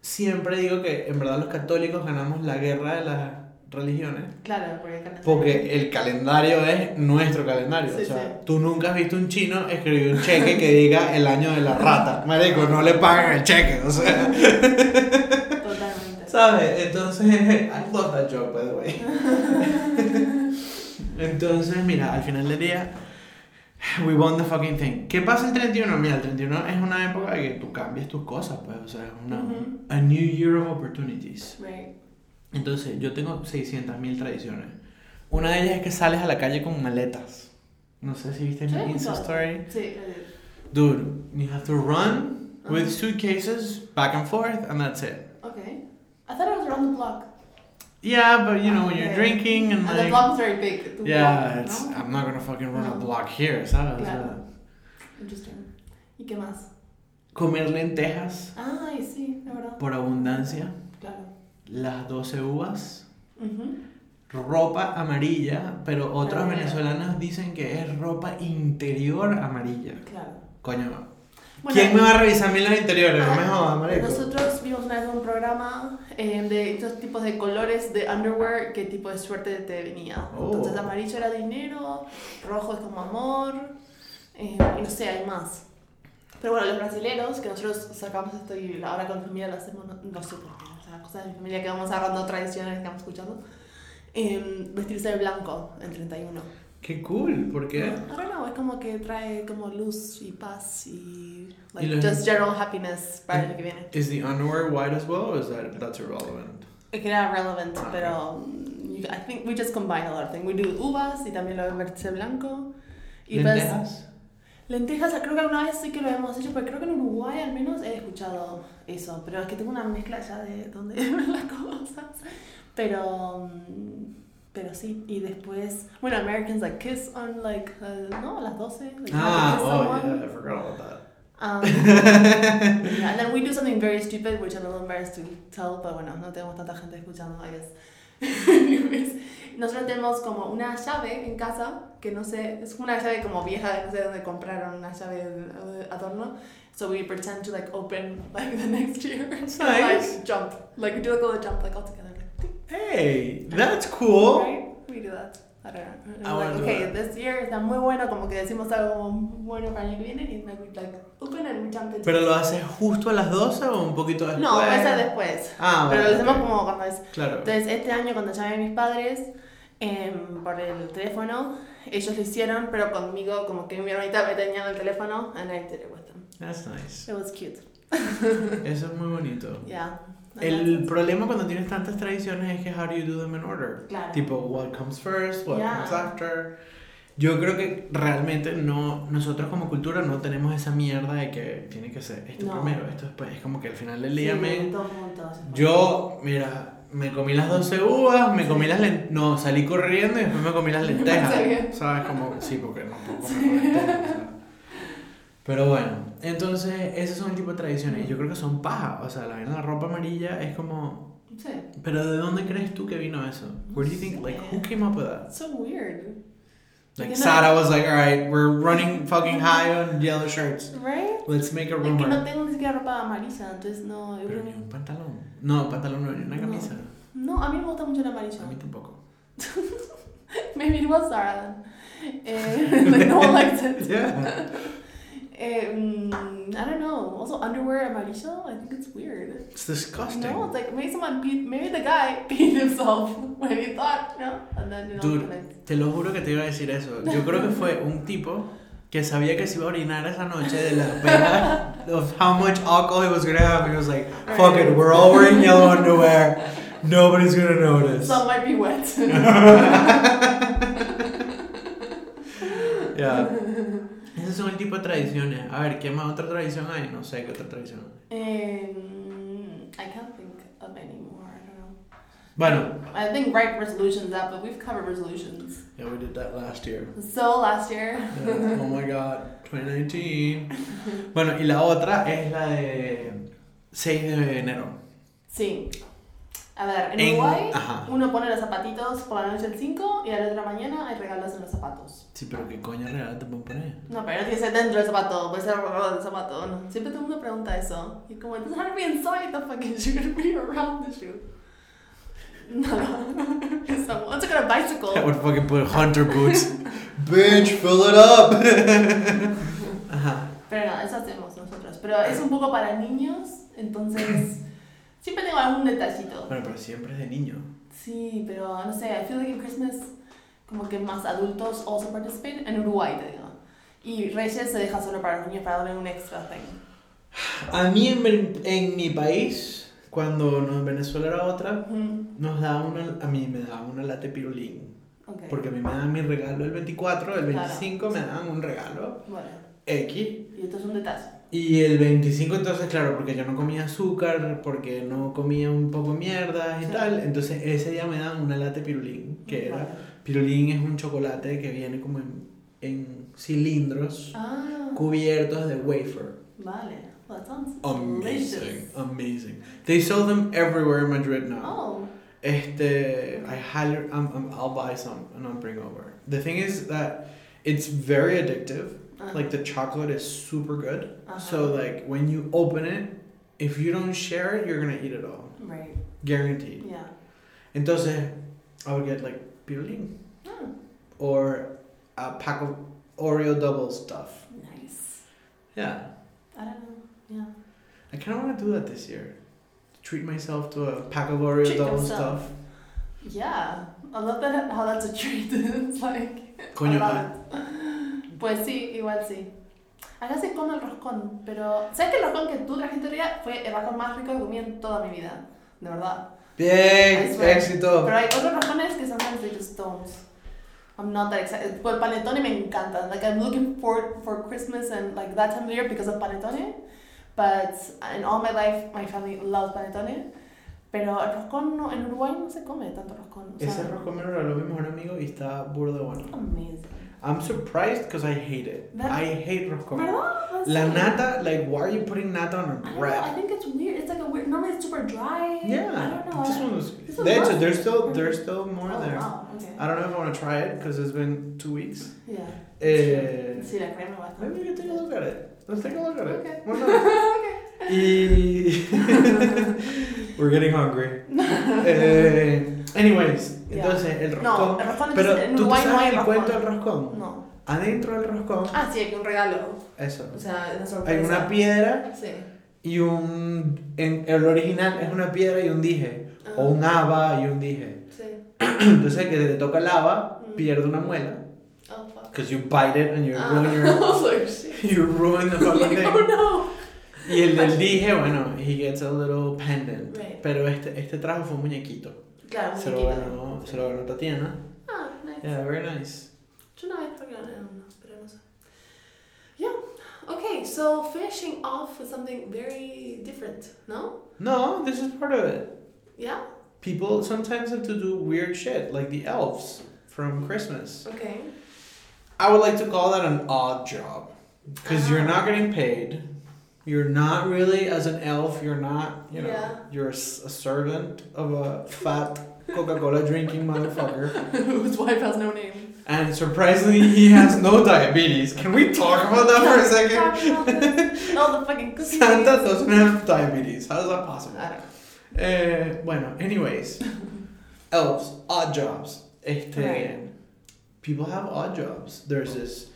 siempre digo que en verdad los católicos ganamos la guerra de las religiones. Claro, porque el Porque el calendario es nuestro calendario. Sí, o sea, tú nunca has visto un chino escribir un cheque que diga el año de la rata. Marico, no le pagan el cheque. O sea, Totalmente. ¿sabes? Entonces, I love that joke, by the way. (laughs) Entonces, mira, al final del día, we won the fucking thing. ¿Qué pasa el 31? Mira, el 31 es una época de que tú cambias tus cosas, pues, o sea, es una, Ujú. a new year of opportunities. Right. Entonces, yo tengo 600.000 tradiciones. Una de ellas es que sales a la calle con maletas. No sé si viste mi Insta story. Sí, Dude, you have to run with suitcases back and forth, and that's it. okay. I thought it was around the block. Yeah, but you know, when you're drinking and And the like. block is very big. the Yeah, block, it's, ¿no? I'm not gonna fucking run a No. block here, ¿sabes? Claro. Interesting. ¿Y qué más? comer lentejas Ay, sí, la verdad. por abundancia, Claro. las 12 uvas, Ujú. ropa amarilla, pero otros Amarilla. venezolanos dicen que es ropa interior amarilla. Claro. Coño, Bueno, ¿quién me va a revisar a mí los interiores? No me Ah, jodas. Nosotros vimos una vez un programa eh, de estos tipos de colores de underwear, qué tipo de suerte te venía. Oh. Entonces amarillo era dinero, rojo es como amor, eh, y no sé, hay más. Pero bueno, los brasileros, que nosotros sacamos esto y ahora con mi familia lo hacemos, no, no sé por qué, o sea, cosas de mi familia que vamos agarrando tradiciones que vamos escuchando, eh, vestirse de blanco en 31. Qué cool, ¿por qué? Don't know, es como que trae como luz y paz y like, just general happiness para el año que viene. Is the underwear white as well, or is that that's irrelevant? Es que era relevant, Ah, pero um, you- I think we just combine a lot of things. We do uvas y también lo de verse blanco. Y pues, ¿Lentejas? lentejas, creo que alguna vez sí que lo hemos hecho, pero creo que en Uruguay al menos he escuchado eso. Pero es que tengo una mezcla ya de dónde (laughs) ven las cosas. Pero, um, pero sí, y después, bueno, Americans like kiss on like, uh, no, a las 12. Like, you have to Ah, oh someone. yeah, I forgot about that. Um, yeah, and then we do something very stupid, which I'm a little embarrassed to tell, pero bueno, no tenemos tanta gente escuchando, I guess. (laughs) Anyways, nosotros tenemos como una llave en casa, que no sé, es una llave como vieja, no sé dónde compraron una llave de de adorno. So we pretend to like open like the next year. (laughs) Nice. Like jump. Like we do like a little jump like all together. Like, Hey, that's cool. right? And I like, okay, this year está muy bueno, como que decimos algo bueno para el año que viene, y we like open and jump ¿Pero lo haces justo a las 12 o un poquito después? No, a ser después. Ah, Pero lo hacemos como cuando es. Claro. Entonces, este año, cuando llamé a mis padres em, por el teléfono, ellos lo hicieron, pero conmigo, como que mi hermanita me tenía en el teléfono, and I did it with them. That's nice. It was cute. Eso es muy bonito. (laughs) Yeah. El problema cuando tienes tantas tradiciones es que how do you do them in order? Claro. Tipo, what comes first, what Yeah. comes after. Yo creo que realmente no, nosotros como cultura no tenemos esa mierda de que tiene que ser esto No. primero, esto después. Es como que al final del Sí, día, todos juntos. yo, mira, me comí las 12 uvas, me comí las lentejas, no, salí corriendo y después me comí las (laughs) lentejas. ¿Sabes? Como, sí, porque no puedo comer lentejas. Pero bueno, entonces esos son el tipo de tradiciones. Yo creo que son paja. O sea, la la ropa amarilla es como. Sí. Pero ¿de dónde crees tú que vino eso? Where do you think, like, who came up with that? So weird. Like, Porque no- Sara was like, alright, we're running fucking high on yellow shirts. Right? Let's make a Es que no rumor. tengo ni siquiera ropa amarilla, entonces no. Pero ni un pantalón. No, pantalón no, ni una No. camisa. No, a mí me gusta mucho el amarillo. A mí tampoco. (laughs) Maybe it was Zara then. Eh, (laughs) (laughs) like no one likes it. Yeah. Mm, I don't know. Also, underwear amarillo. I think it's weird. It's disgusting. No, it's like maybe someone peed. Maybe the guy (laughs) peed himself (laughs) when he thought, no, and then you know. Dude, te lo juro que te iba a decir eso. Yo creo que fue un tipo que sabía que se iba a orinar esa noche de la pena of how much alcohol he was gonna have. And he was like, fuck it, we're all wearing (laughs) yellow underwear. Nobody's gonna notice. some might be wet. Yeah. Esos son el tipo de tradiciones. A ver, ¿qué más otra tradición hay? No sé qué otra tradición. um, I can't think of any more. I don't know. Bueno, I think right resolutions up, but we've covered resolutions. yeah, we did that last year. So last year. Yeah. Oh my (laughs) god, 2019. (laughs) Bueno, y la otra es la de 6 de enero. Sí. A ver, en, En- Uruguay ajá. uno pone los zapatitos por la noche el 5 y a la otra mañana hay regalos en los zapatos. Sí, pero ¿qué coño regalo te pueden poner? No, pero no tiene que ser dentro del zapato, puede ser alrededor del zapato. No. Siempre todo el mundo pregunta eso. Y como, it doesn't have to be inside the fucking shoe, it be around the shoe. No, no. so, once I got a bicycle. I would fucking put hunter boots. (laughs) Bitch, fill it up. (laughs) Ajá. Pero no, eso hacemos nosotros. Pero es un poco para niños, entonces siempre tengo algún detallito. Bueno, pero siempre es de niño. Sí, pero no sé, I feel like in Christmas como que más adultos also participate. En Uruguay, te digo. Y Reyes se deja solo para los niños para darle un extra thing. A mí en, en mi país, cuando no, en Venezuela era otra, Ujú, nos da una, a mí me daban una lata de pirulín. Ok. Porque a mí me dan mi regalo el 24, el Claro. 25 me dan un regalo Bueno, X. y esto es un detalle. Y el 25 entonces, claro, porque yo no comía azúcar, porque no comía un poco de mierda y Sí. tal, entonces ese día me dan una lata de pirulín, que era... Vale. Pirulín es un chocolate que viene como en, en cilindros Ah, cubiertos de wafer. vale. Well, that sounds Amazing, delicious. amazing. They sell them everywhere in Madrid now. Oh, Este, I highly, I'm, I'm, I'll buy some and I'll bring over. The thing is that it's very addictive. Uh, Like the chocolate is super good. Uh-huh. So like when you open it, if you don't share it, you're gonna eat it all, right. guaranteed. Yeah. Entonces, I would get like pirulín Oh, or a pack of Oreo double stuff. nice. Yeah, I don't know. Yeah. I kind of want to do that this year. Treat myself to a pack of Oreo Treat double yourself. stuff. Yeah. I love that how that's a treat. (laughs) it's like Coño, Pues sí, igual sí. Acá se come el roscón, pero ¿sabes que el roscón que tú trajiste día fue el roscón más rico que comí en toda mi vida? De verdad. bien, éxito. Pero hay otros roscones que sometimes they just don't. I'm not that excited. Pues el panetone me encanta. Like I'm looking forward for Christmas and like that time of year because of panetone. But in all my life, my family loves panetone. Pero el roscón no, en Uruguay no se come tanto roscón. O sea, Ese roscón me lo regaló mi mejor amigo y está burda de bueno. Amazing. I'm surprised because I hate it. That- I hate roscón. ¿Verdad? La nata, like, why are you putting nata on I a don't know, I think it's weird. It's like a weird. Normally it's super dry. Yeah. I don't know. this one was. This was- there's still there's still more oh, there. Wow. Okay. I don't know if I want to try it because it's been two weeks. Yeah. Eh, Sí, la crema maybe we can take a look at it. Let's take a look at it. Okay. Why (laughs) not? Y (laughs) we're getting hungry. (laughs) Eh, anyways, Yeah. entonces el No, roscón. el roscón Pero en tú Uruguay no hay sabes el cuento del roscón. roscón. No. Adentro del roscón, Ah, sí, hay un regalo. eso. O sea, una Hay sorpresa. una piedra Sí. y un. En el original es una piedra y un dije. O Ah, un haba y un dije. Sí. (clears throat) Entonces que te toca el haba Mm. pierde una muela. Oh, fuck. Because you bite it and you Ah. ruin your. (laughs) Like, shit. (laughs) You ruin the fucking Like, (laughs) thing. oh no. Y el del dije, bueno, he gets a little pendant. Right. Pero este, este trajo fue un muñequito. Claro, Se lo ganó, se lo ganó Tatiana. Ah, nice. Yeah, very nice. Yo no había pagado uno, pero no sé. Yeah. Okay, so finishing off with something very different, no? No, this is part of it. Yeah? People sometimes have to do weird shit, like the elves from Christmas. Okay. I would like to call that an odd job. Because you're not getting paid. You're not really, as an elf, you're not, you know, Yeah. you're a servant of a fat Coca Cola drinking motherfucker. (laughs) Whose wife has no name. And surprisingly, he has no diabetes. Can we talk about that for a second? Talk about this. (laughs) All the fucking cookies. Santa doesn't have diabetes. How is that possible? I don't know. Eh, bueno, anyways. (laughs) Elves, odd jobs. Este, Right. People have odd jobs. There's this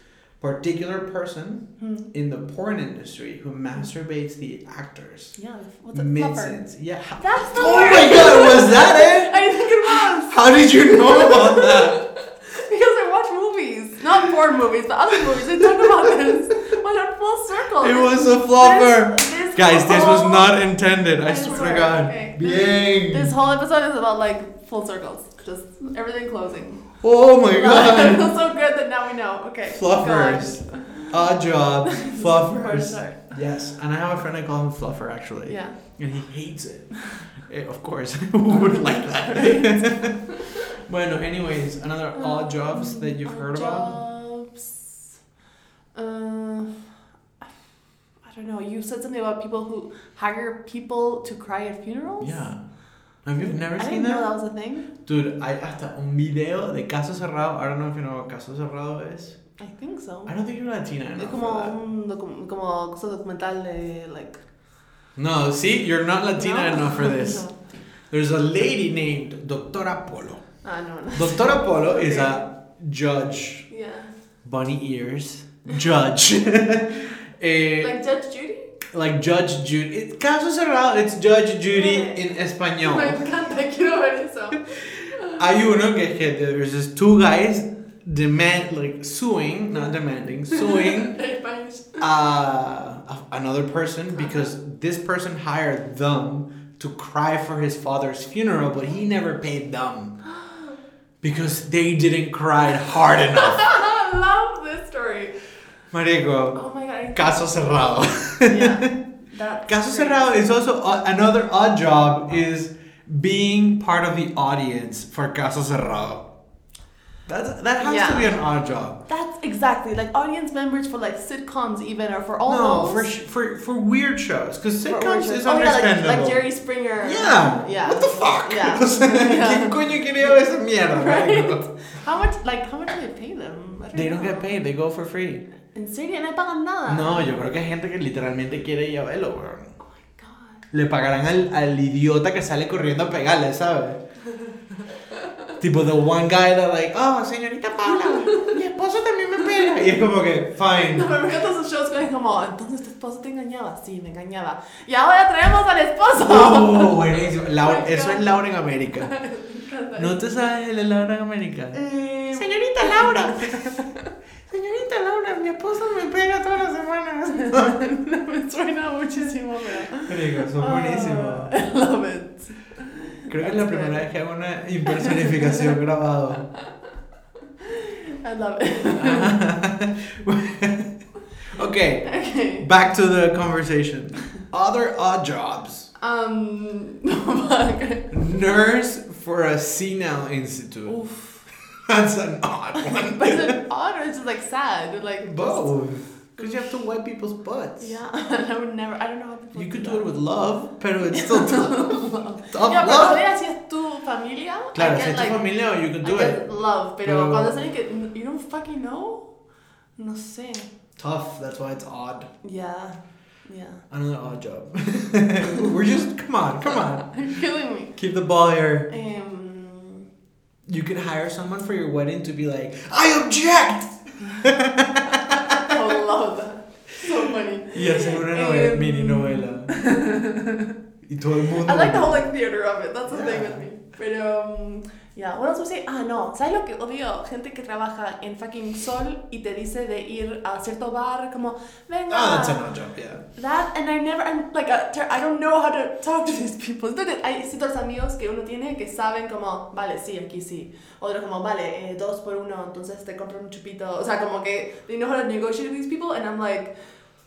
particular person Hmm. in the porn industry who masturbates the actors. Yeah, what's a Mid fluffer? Yeah. That's the Oh word. my god, was that it? I think it was. How did you know about that? (laughs) Because I watch movies. Not porn movies, but other movies. They talk about this. What a full circle. It was a flopper. This, this Guys, this was not intended. I I swear to God. okay. Bien. This whole episode is about like full circles. Just everything closing. Oh my (laughs) it god. feels so good that now we know. Okay. Fluffers. Odd (laughs) jobs. Fluffers. Yes, and I have a friend I call him Fluffer actually. Yeah. And he hates it. Eh, of course, (laughs) who wouldn't like that? bueno, anyways, another odd jobs that you've heard about? Jobs. Uh, I don't know. You said something about people who hire people to cry at funerals. Yeah. Have you never I seen didn't know that? that was a thing. Dude, hay hasta un video de Caso Cerrado. I don't know if you know what Caso Cerrado is. I think so. I don't think you're Latina Es como that. un docu- como cosa documental de like. No, see, you're not Latina No? enough for (laughs) this. No. There's a lady named Doctora Polo. Ah, no, no. Doctora Polo is a judge, Yeah. bunny ears, judge. (laughs) Eh, Like Judge Judy? Like Judge Judy. It, caso cerrado, it's Judge Judy in (laughs) Me español. encanta, quiero ver eso. Hay uno que es que there's just two guys demand, like suing, not demanding, suing (laughs) uh, another person because this person hired them to cry for his father's funeral, but he never paid them (gasps) because they didn't cry hard enough. I (laughs) love this story. Marico, Oh caso cerrado. Yeah. (laughs) Caso great. cerrado is also o- another odd job is being part of the audience for caso cerrado. That's, that has to be an odd job. That's exactly like audience members for like sitcoms even or for all no, those. for, sh- for for weird shows because sitcoms is oh, yeah, like, like Jerry Springer. Yeah. Yeah. What the fuck? Yeah. (laughs) Yeah. ¿Quién coño quería esa mierda? (laughs) Right. How much like how much do they pay them? I They don't get paid, they go for free. ¿En serio? No pagan nada. No, yo creo que hay gente que literalmente quiere ir a verlo, weón. Oh my god. Le pagarán al, al idiota que sale corriendo a pegarle, ¿sabes? Tipo, the one guy that like, oh, señorita Paula, (laughs) mi esposo también me pega. Y es como que, fine. No, pero me encantan esos shows que es como, entonces tu esposo te engañaba. Sí, me engañaba. Y ahora traemos al esposo. Oh, buenísimo. (laughs) Laura- eso es Laura en América. (laughs) ¿No te sabes el de Laura en América? Eh, Señorita Laura. Señorita Laura, mi esposo me pega todas las semanas. me suena muchísimo, pero. Marico, son buenísimos. Ah, I love it. Creo que es la primera vez que hago una impersonificación (laughs) grabado. I love it. (laughs) okay, okay. back to the conversation. Other odd jobs. Um. (laughs) Nurse for a senile institute. Oof. That's an odd one. But is it odd or is it like sad? Like Both. Because you have to wipe people's butts. Yeah, (laughs) I would never. I don't know how people. You could do do it with love, pero it's (laughs) still tough. (laughs) tough Yeah, pero love. todavía si es tu familia. Claro, I si get, es tu like, familia, you can I do get it. love, pero, Pero- cuando es alguien que you don't fucking know, no sé. Tough, that's why it's odd. Yeah, yeah. Another odd job. We're just, come on, come on. You're killing me. Keep the ball here. Um, You could hire someone for your wedding to be like, I object! That. So funny. Y hacer una novela, Em, mini novela. y todo el mundo. I like the whole like theater of it. That's the thing Yeah. with me. Pero, um, yeah, was I say? Ah, no. ¿Sabes lo que odio? Gente que trabaja en fucking sol y te dice de ir a cierto bar, como, venga. Oh, that's an odd job, yeah. That, and I never, I'm like, a, ter- I don't know how to talk to these people. Entonces, hay ciertos amigos que uno tiene que saben como, vale, sí, aquí sí. Otros como, vale, eh, dos por uno, entonces te compro un chupito. O sea, como que they know how to negotiate with these people, and I'm like,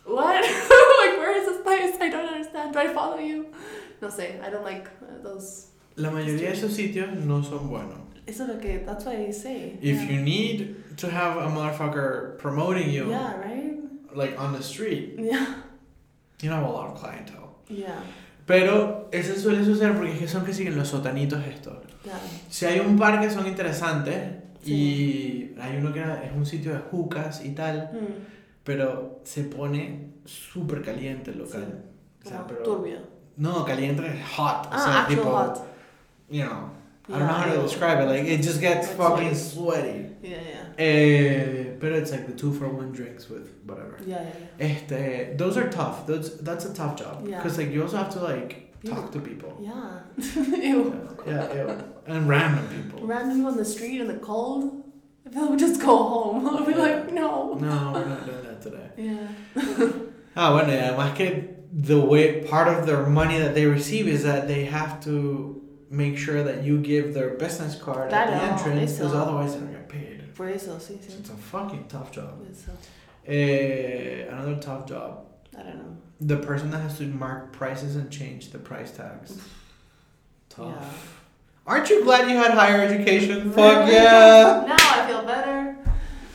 what? (laughs) like, where is this place? I don't understand. Do I follow you? No sé, I don't like uh, those. La mayoría de esos sitios no son buenos. Eso es lo que, that's what I say. If yeah. you need to have a motherfucker promoting you, Yeah, right? like on the street, Yeah. you don't have a lot of clientele. Yeah. Pero eso suele suceder porque es que son que siguen los sotanitos estos. Yeah. Si hay un par que son interesantes y hay uno que es un sitio de jucas y tal, Hmm. pero se pone súper caliente el local. Sí. O sea, pero- turbio. No, caliente es hot. o Ah, sea, actual tipo, hot. You know, I don't know how to describe it. Like, it just gets Like fucking sweaty. Yeah, yeah. Eh, pero it's like the two for one drinks with whatever. Yeah, yeah, yeah. Este, those are tough. Those, that's a tough job. Yeah. Because like you also have to like talk to people. Yeah. (laughs) Ew. Yeah, yeah, and random people. Random people in the street in the cold. I feel like we just go home. (laughs) I'll be like, no. No, we're not doing that today. (laughs) Yeah. Ah, bueno, y además que the way part of their money that they receive is that they have to make sure that you give their business card at the entrance because otherwise they don't get paid. Por eso, sí, So it's a fucking tough job. Eso. Eh, another tough job. I don't know. The person that has to mark prices and change the price tags. Tough. Yeah. Aren't you glad you had higher education? Fuck yeah! Now I feel better.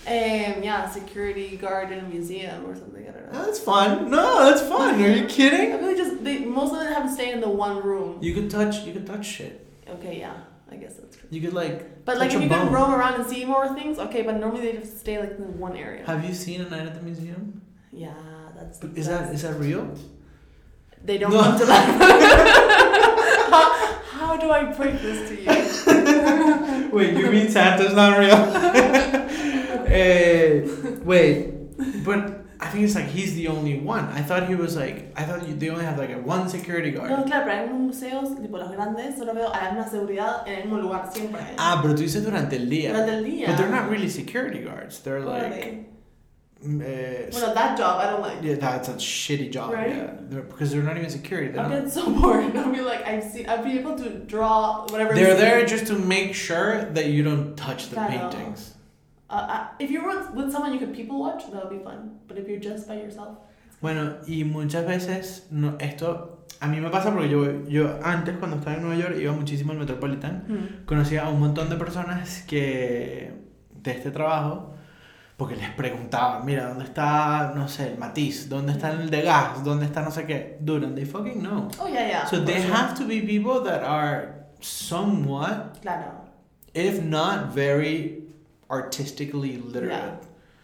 Um, yeah, security guard in a museum or something. I don't know. That's fun. No, that's fun. Are you kidding? I kidding? really just they most of them have to stay in the one room. You could touch. You could touch shit. Okay, yeah, I guess that's true. You could like. But like touch if a you can bone. roam around and see more things, okay. But normally they just stay like in one area. Have you seen a night at the museum? yeah, that's. Is that is that real? They don't No. come to life. (laughs) how, how do I break this to you? (laughs) Wait, you mean Santa's not real? (laughs) Eh, wait, but I think it's like he's the only one. I thought he was like. I thought you, they only have like a one security guard. No, claro, pero hay unos museos, tipo los grandes, solo veo hay una seguridad en el mismo lugar siempre. Ah, pero tú dices durante el día. Durante el día. But they're not really security guards. They're like. they? eh, Well, that job I don't like. yeah, that's a shitty job. Right? Yeah, They're- because they're not even security. They're, I'll not, get so (laughs) bored. I'll be like, I've seen, I'll be able to draw whatever. they're there just to make sure that you don't touch the Claro. paintings. Uh, uh, if you were with someone you could people watch, that would be fun. But if you're just by yourself, Bueno, y muchas veces no, esto a mí me pasa porque yo, yo antes cuando estaba en Nueva York iba muchísimo al Metropolitan, conocía a un montón de personas que de este trabajo porque les preguntaba, mira, ¿dónde está, no sé, el matiz? ¿Dónde está el de gas? ¿Dónde está no sé qué? Dude, they fucking know. Oh yeah, yeah. So they sure. have to be people that are somewhat, Claro. if not very artistically literate,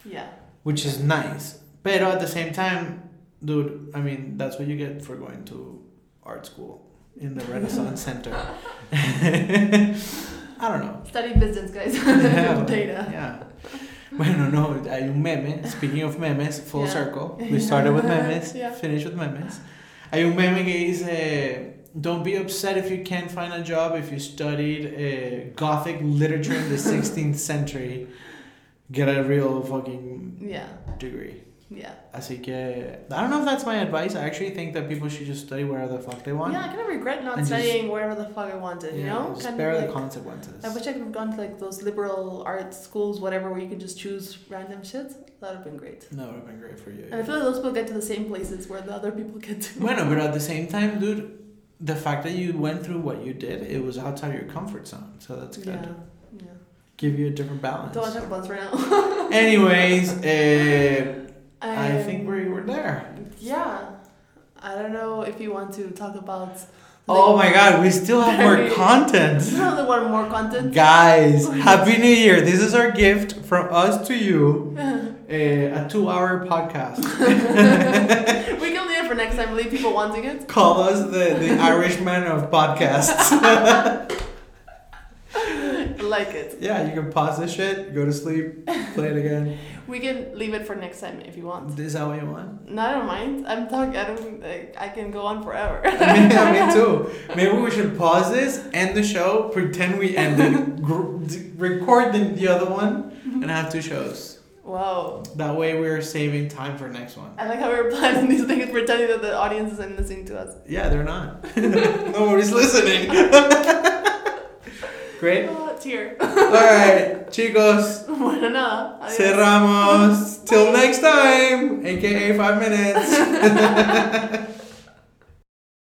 Yeah. which is nice. Pero at the same time, dude, I mean, that's what you get for going to art school in the Renaissance (laughs) Center. (laughs) I don't know. Study business, guys. (laughs) Yeah, Data. yeah. Bueno, no, hay un meme. Speaking of memes, full Yeah. circle. We started with memes, Yeah. finished with memes. Hay un meme que dice, don't be upset if you can't find a job if you studied uh, Gothic literature in the (laughs) 16th century. Get a real fucking Yeah. degree. Yeah. Así que, I don't know if that's my advice. I actually think that people should just study wherever the fuck they want. Yeah, I kind of regret not And just- studying wherever the fuck I wanted. You know, just kind bear of the like. consequences. I wish I could have gone to like those liberal arts schools, whatever, where you could just choose random shit. That would have been great. That would have been great for you. And I feel like those people get to the same places where the other people get to. Bueno, but at the same time, dude, the fact that you went through what you did, it was outside your comfort zone. So that's good. Yeah. Yeah. Give you a different balance. Don't want to talk right now. (laughs) (laughs) Anyways, uh, I Um, think we were there. Yeah. I don't know if you want to talk about. Oh my god, we still have more (laughs) content. (laughs) Another one more content. Guys, (laughs) Happy New Year. This is our gift from us to you. Uh, a two hour podcast. we can leave it for next time. Leave people wanting it. Call us the, the Irishman of podcasts. Like it. yeah, you can pause this shit, go to sleep, play it again. We can leave it for next time if you want. Is that what you want? No, I don't mind. I'm talking. I don't. Like, I can go on forever. I mean, yeah, me (laughs) too. Maybe we should pause this, end the show, pretend we ended, record the, the other one, and have two shows. Wow. That way we're saving time for next one. I like how we're planning these things, pretending that the audience isn't listening to us. Yeah, they're not. (laughs) (laughs) Nobody's listening. Great. Tear. Alright, (laughs) chicos, bueno, nada. Adiós. cerramos. Till next time, aka five minutes. (laughs)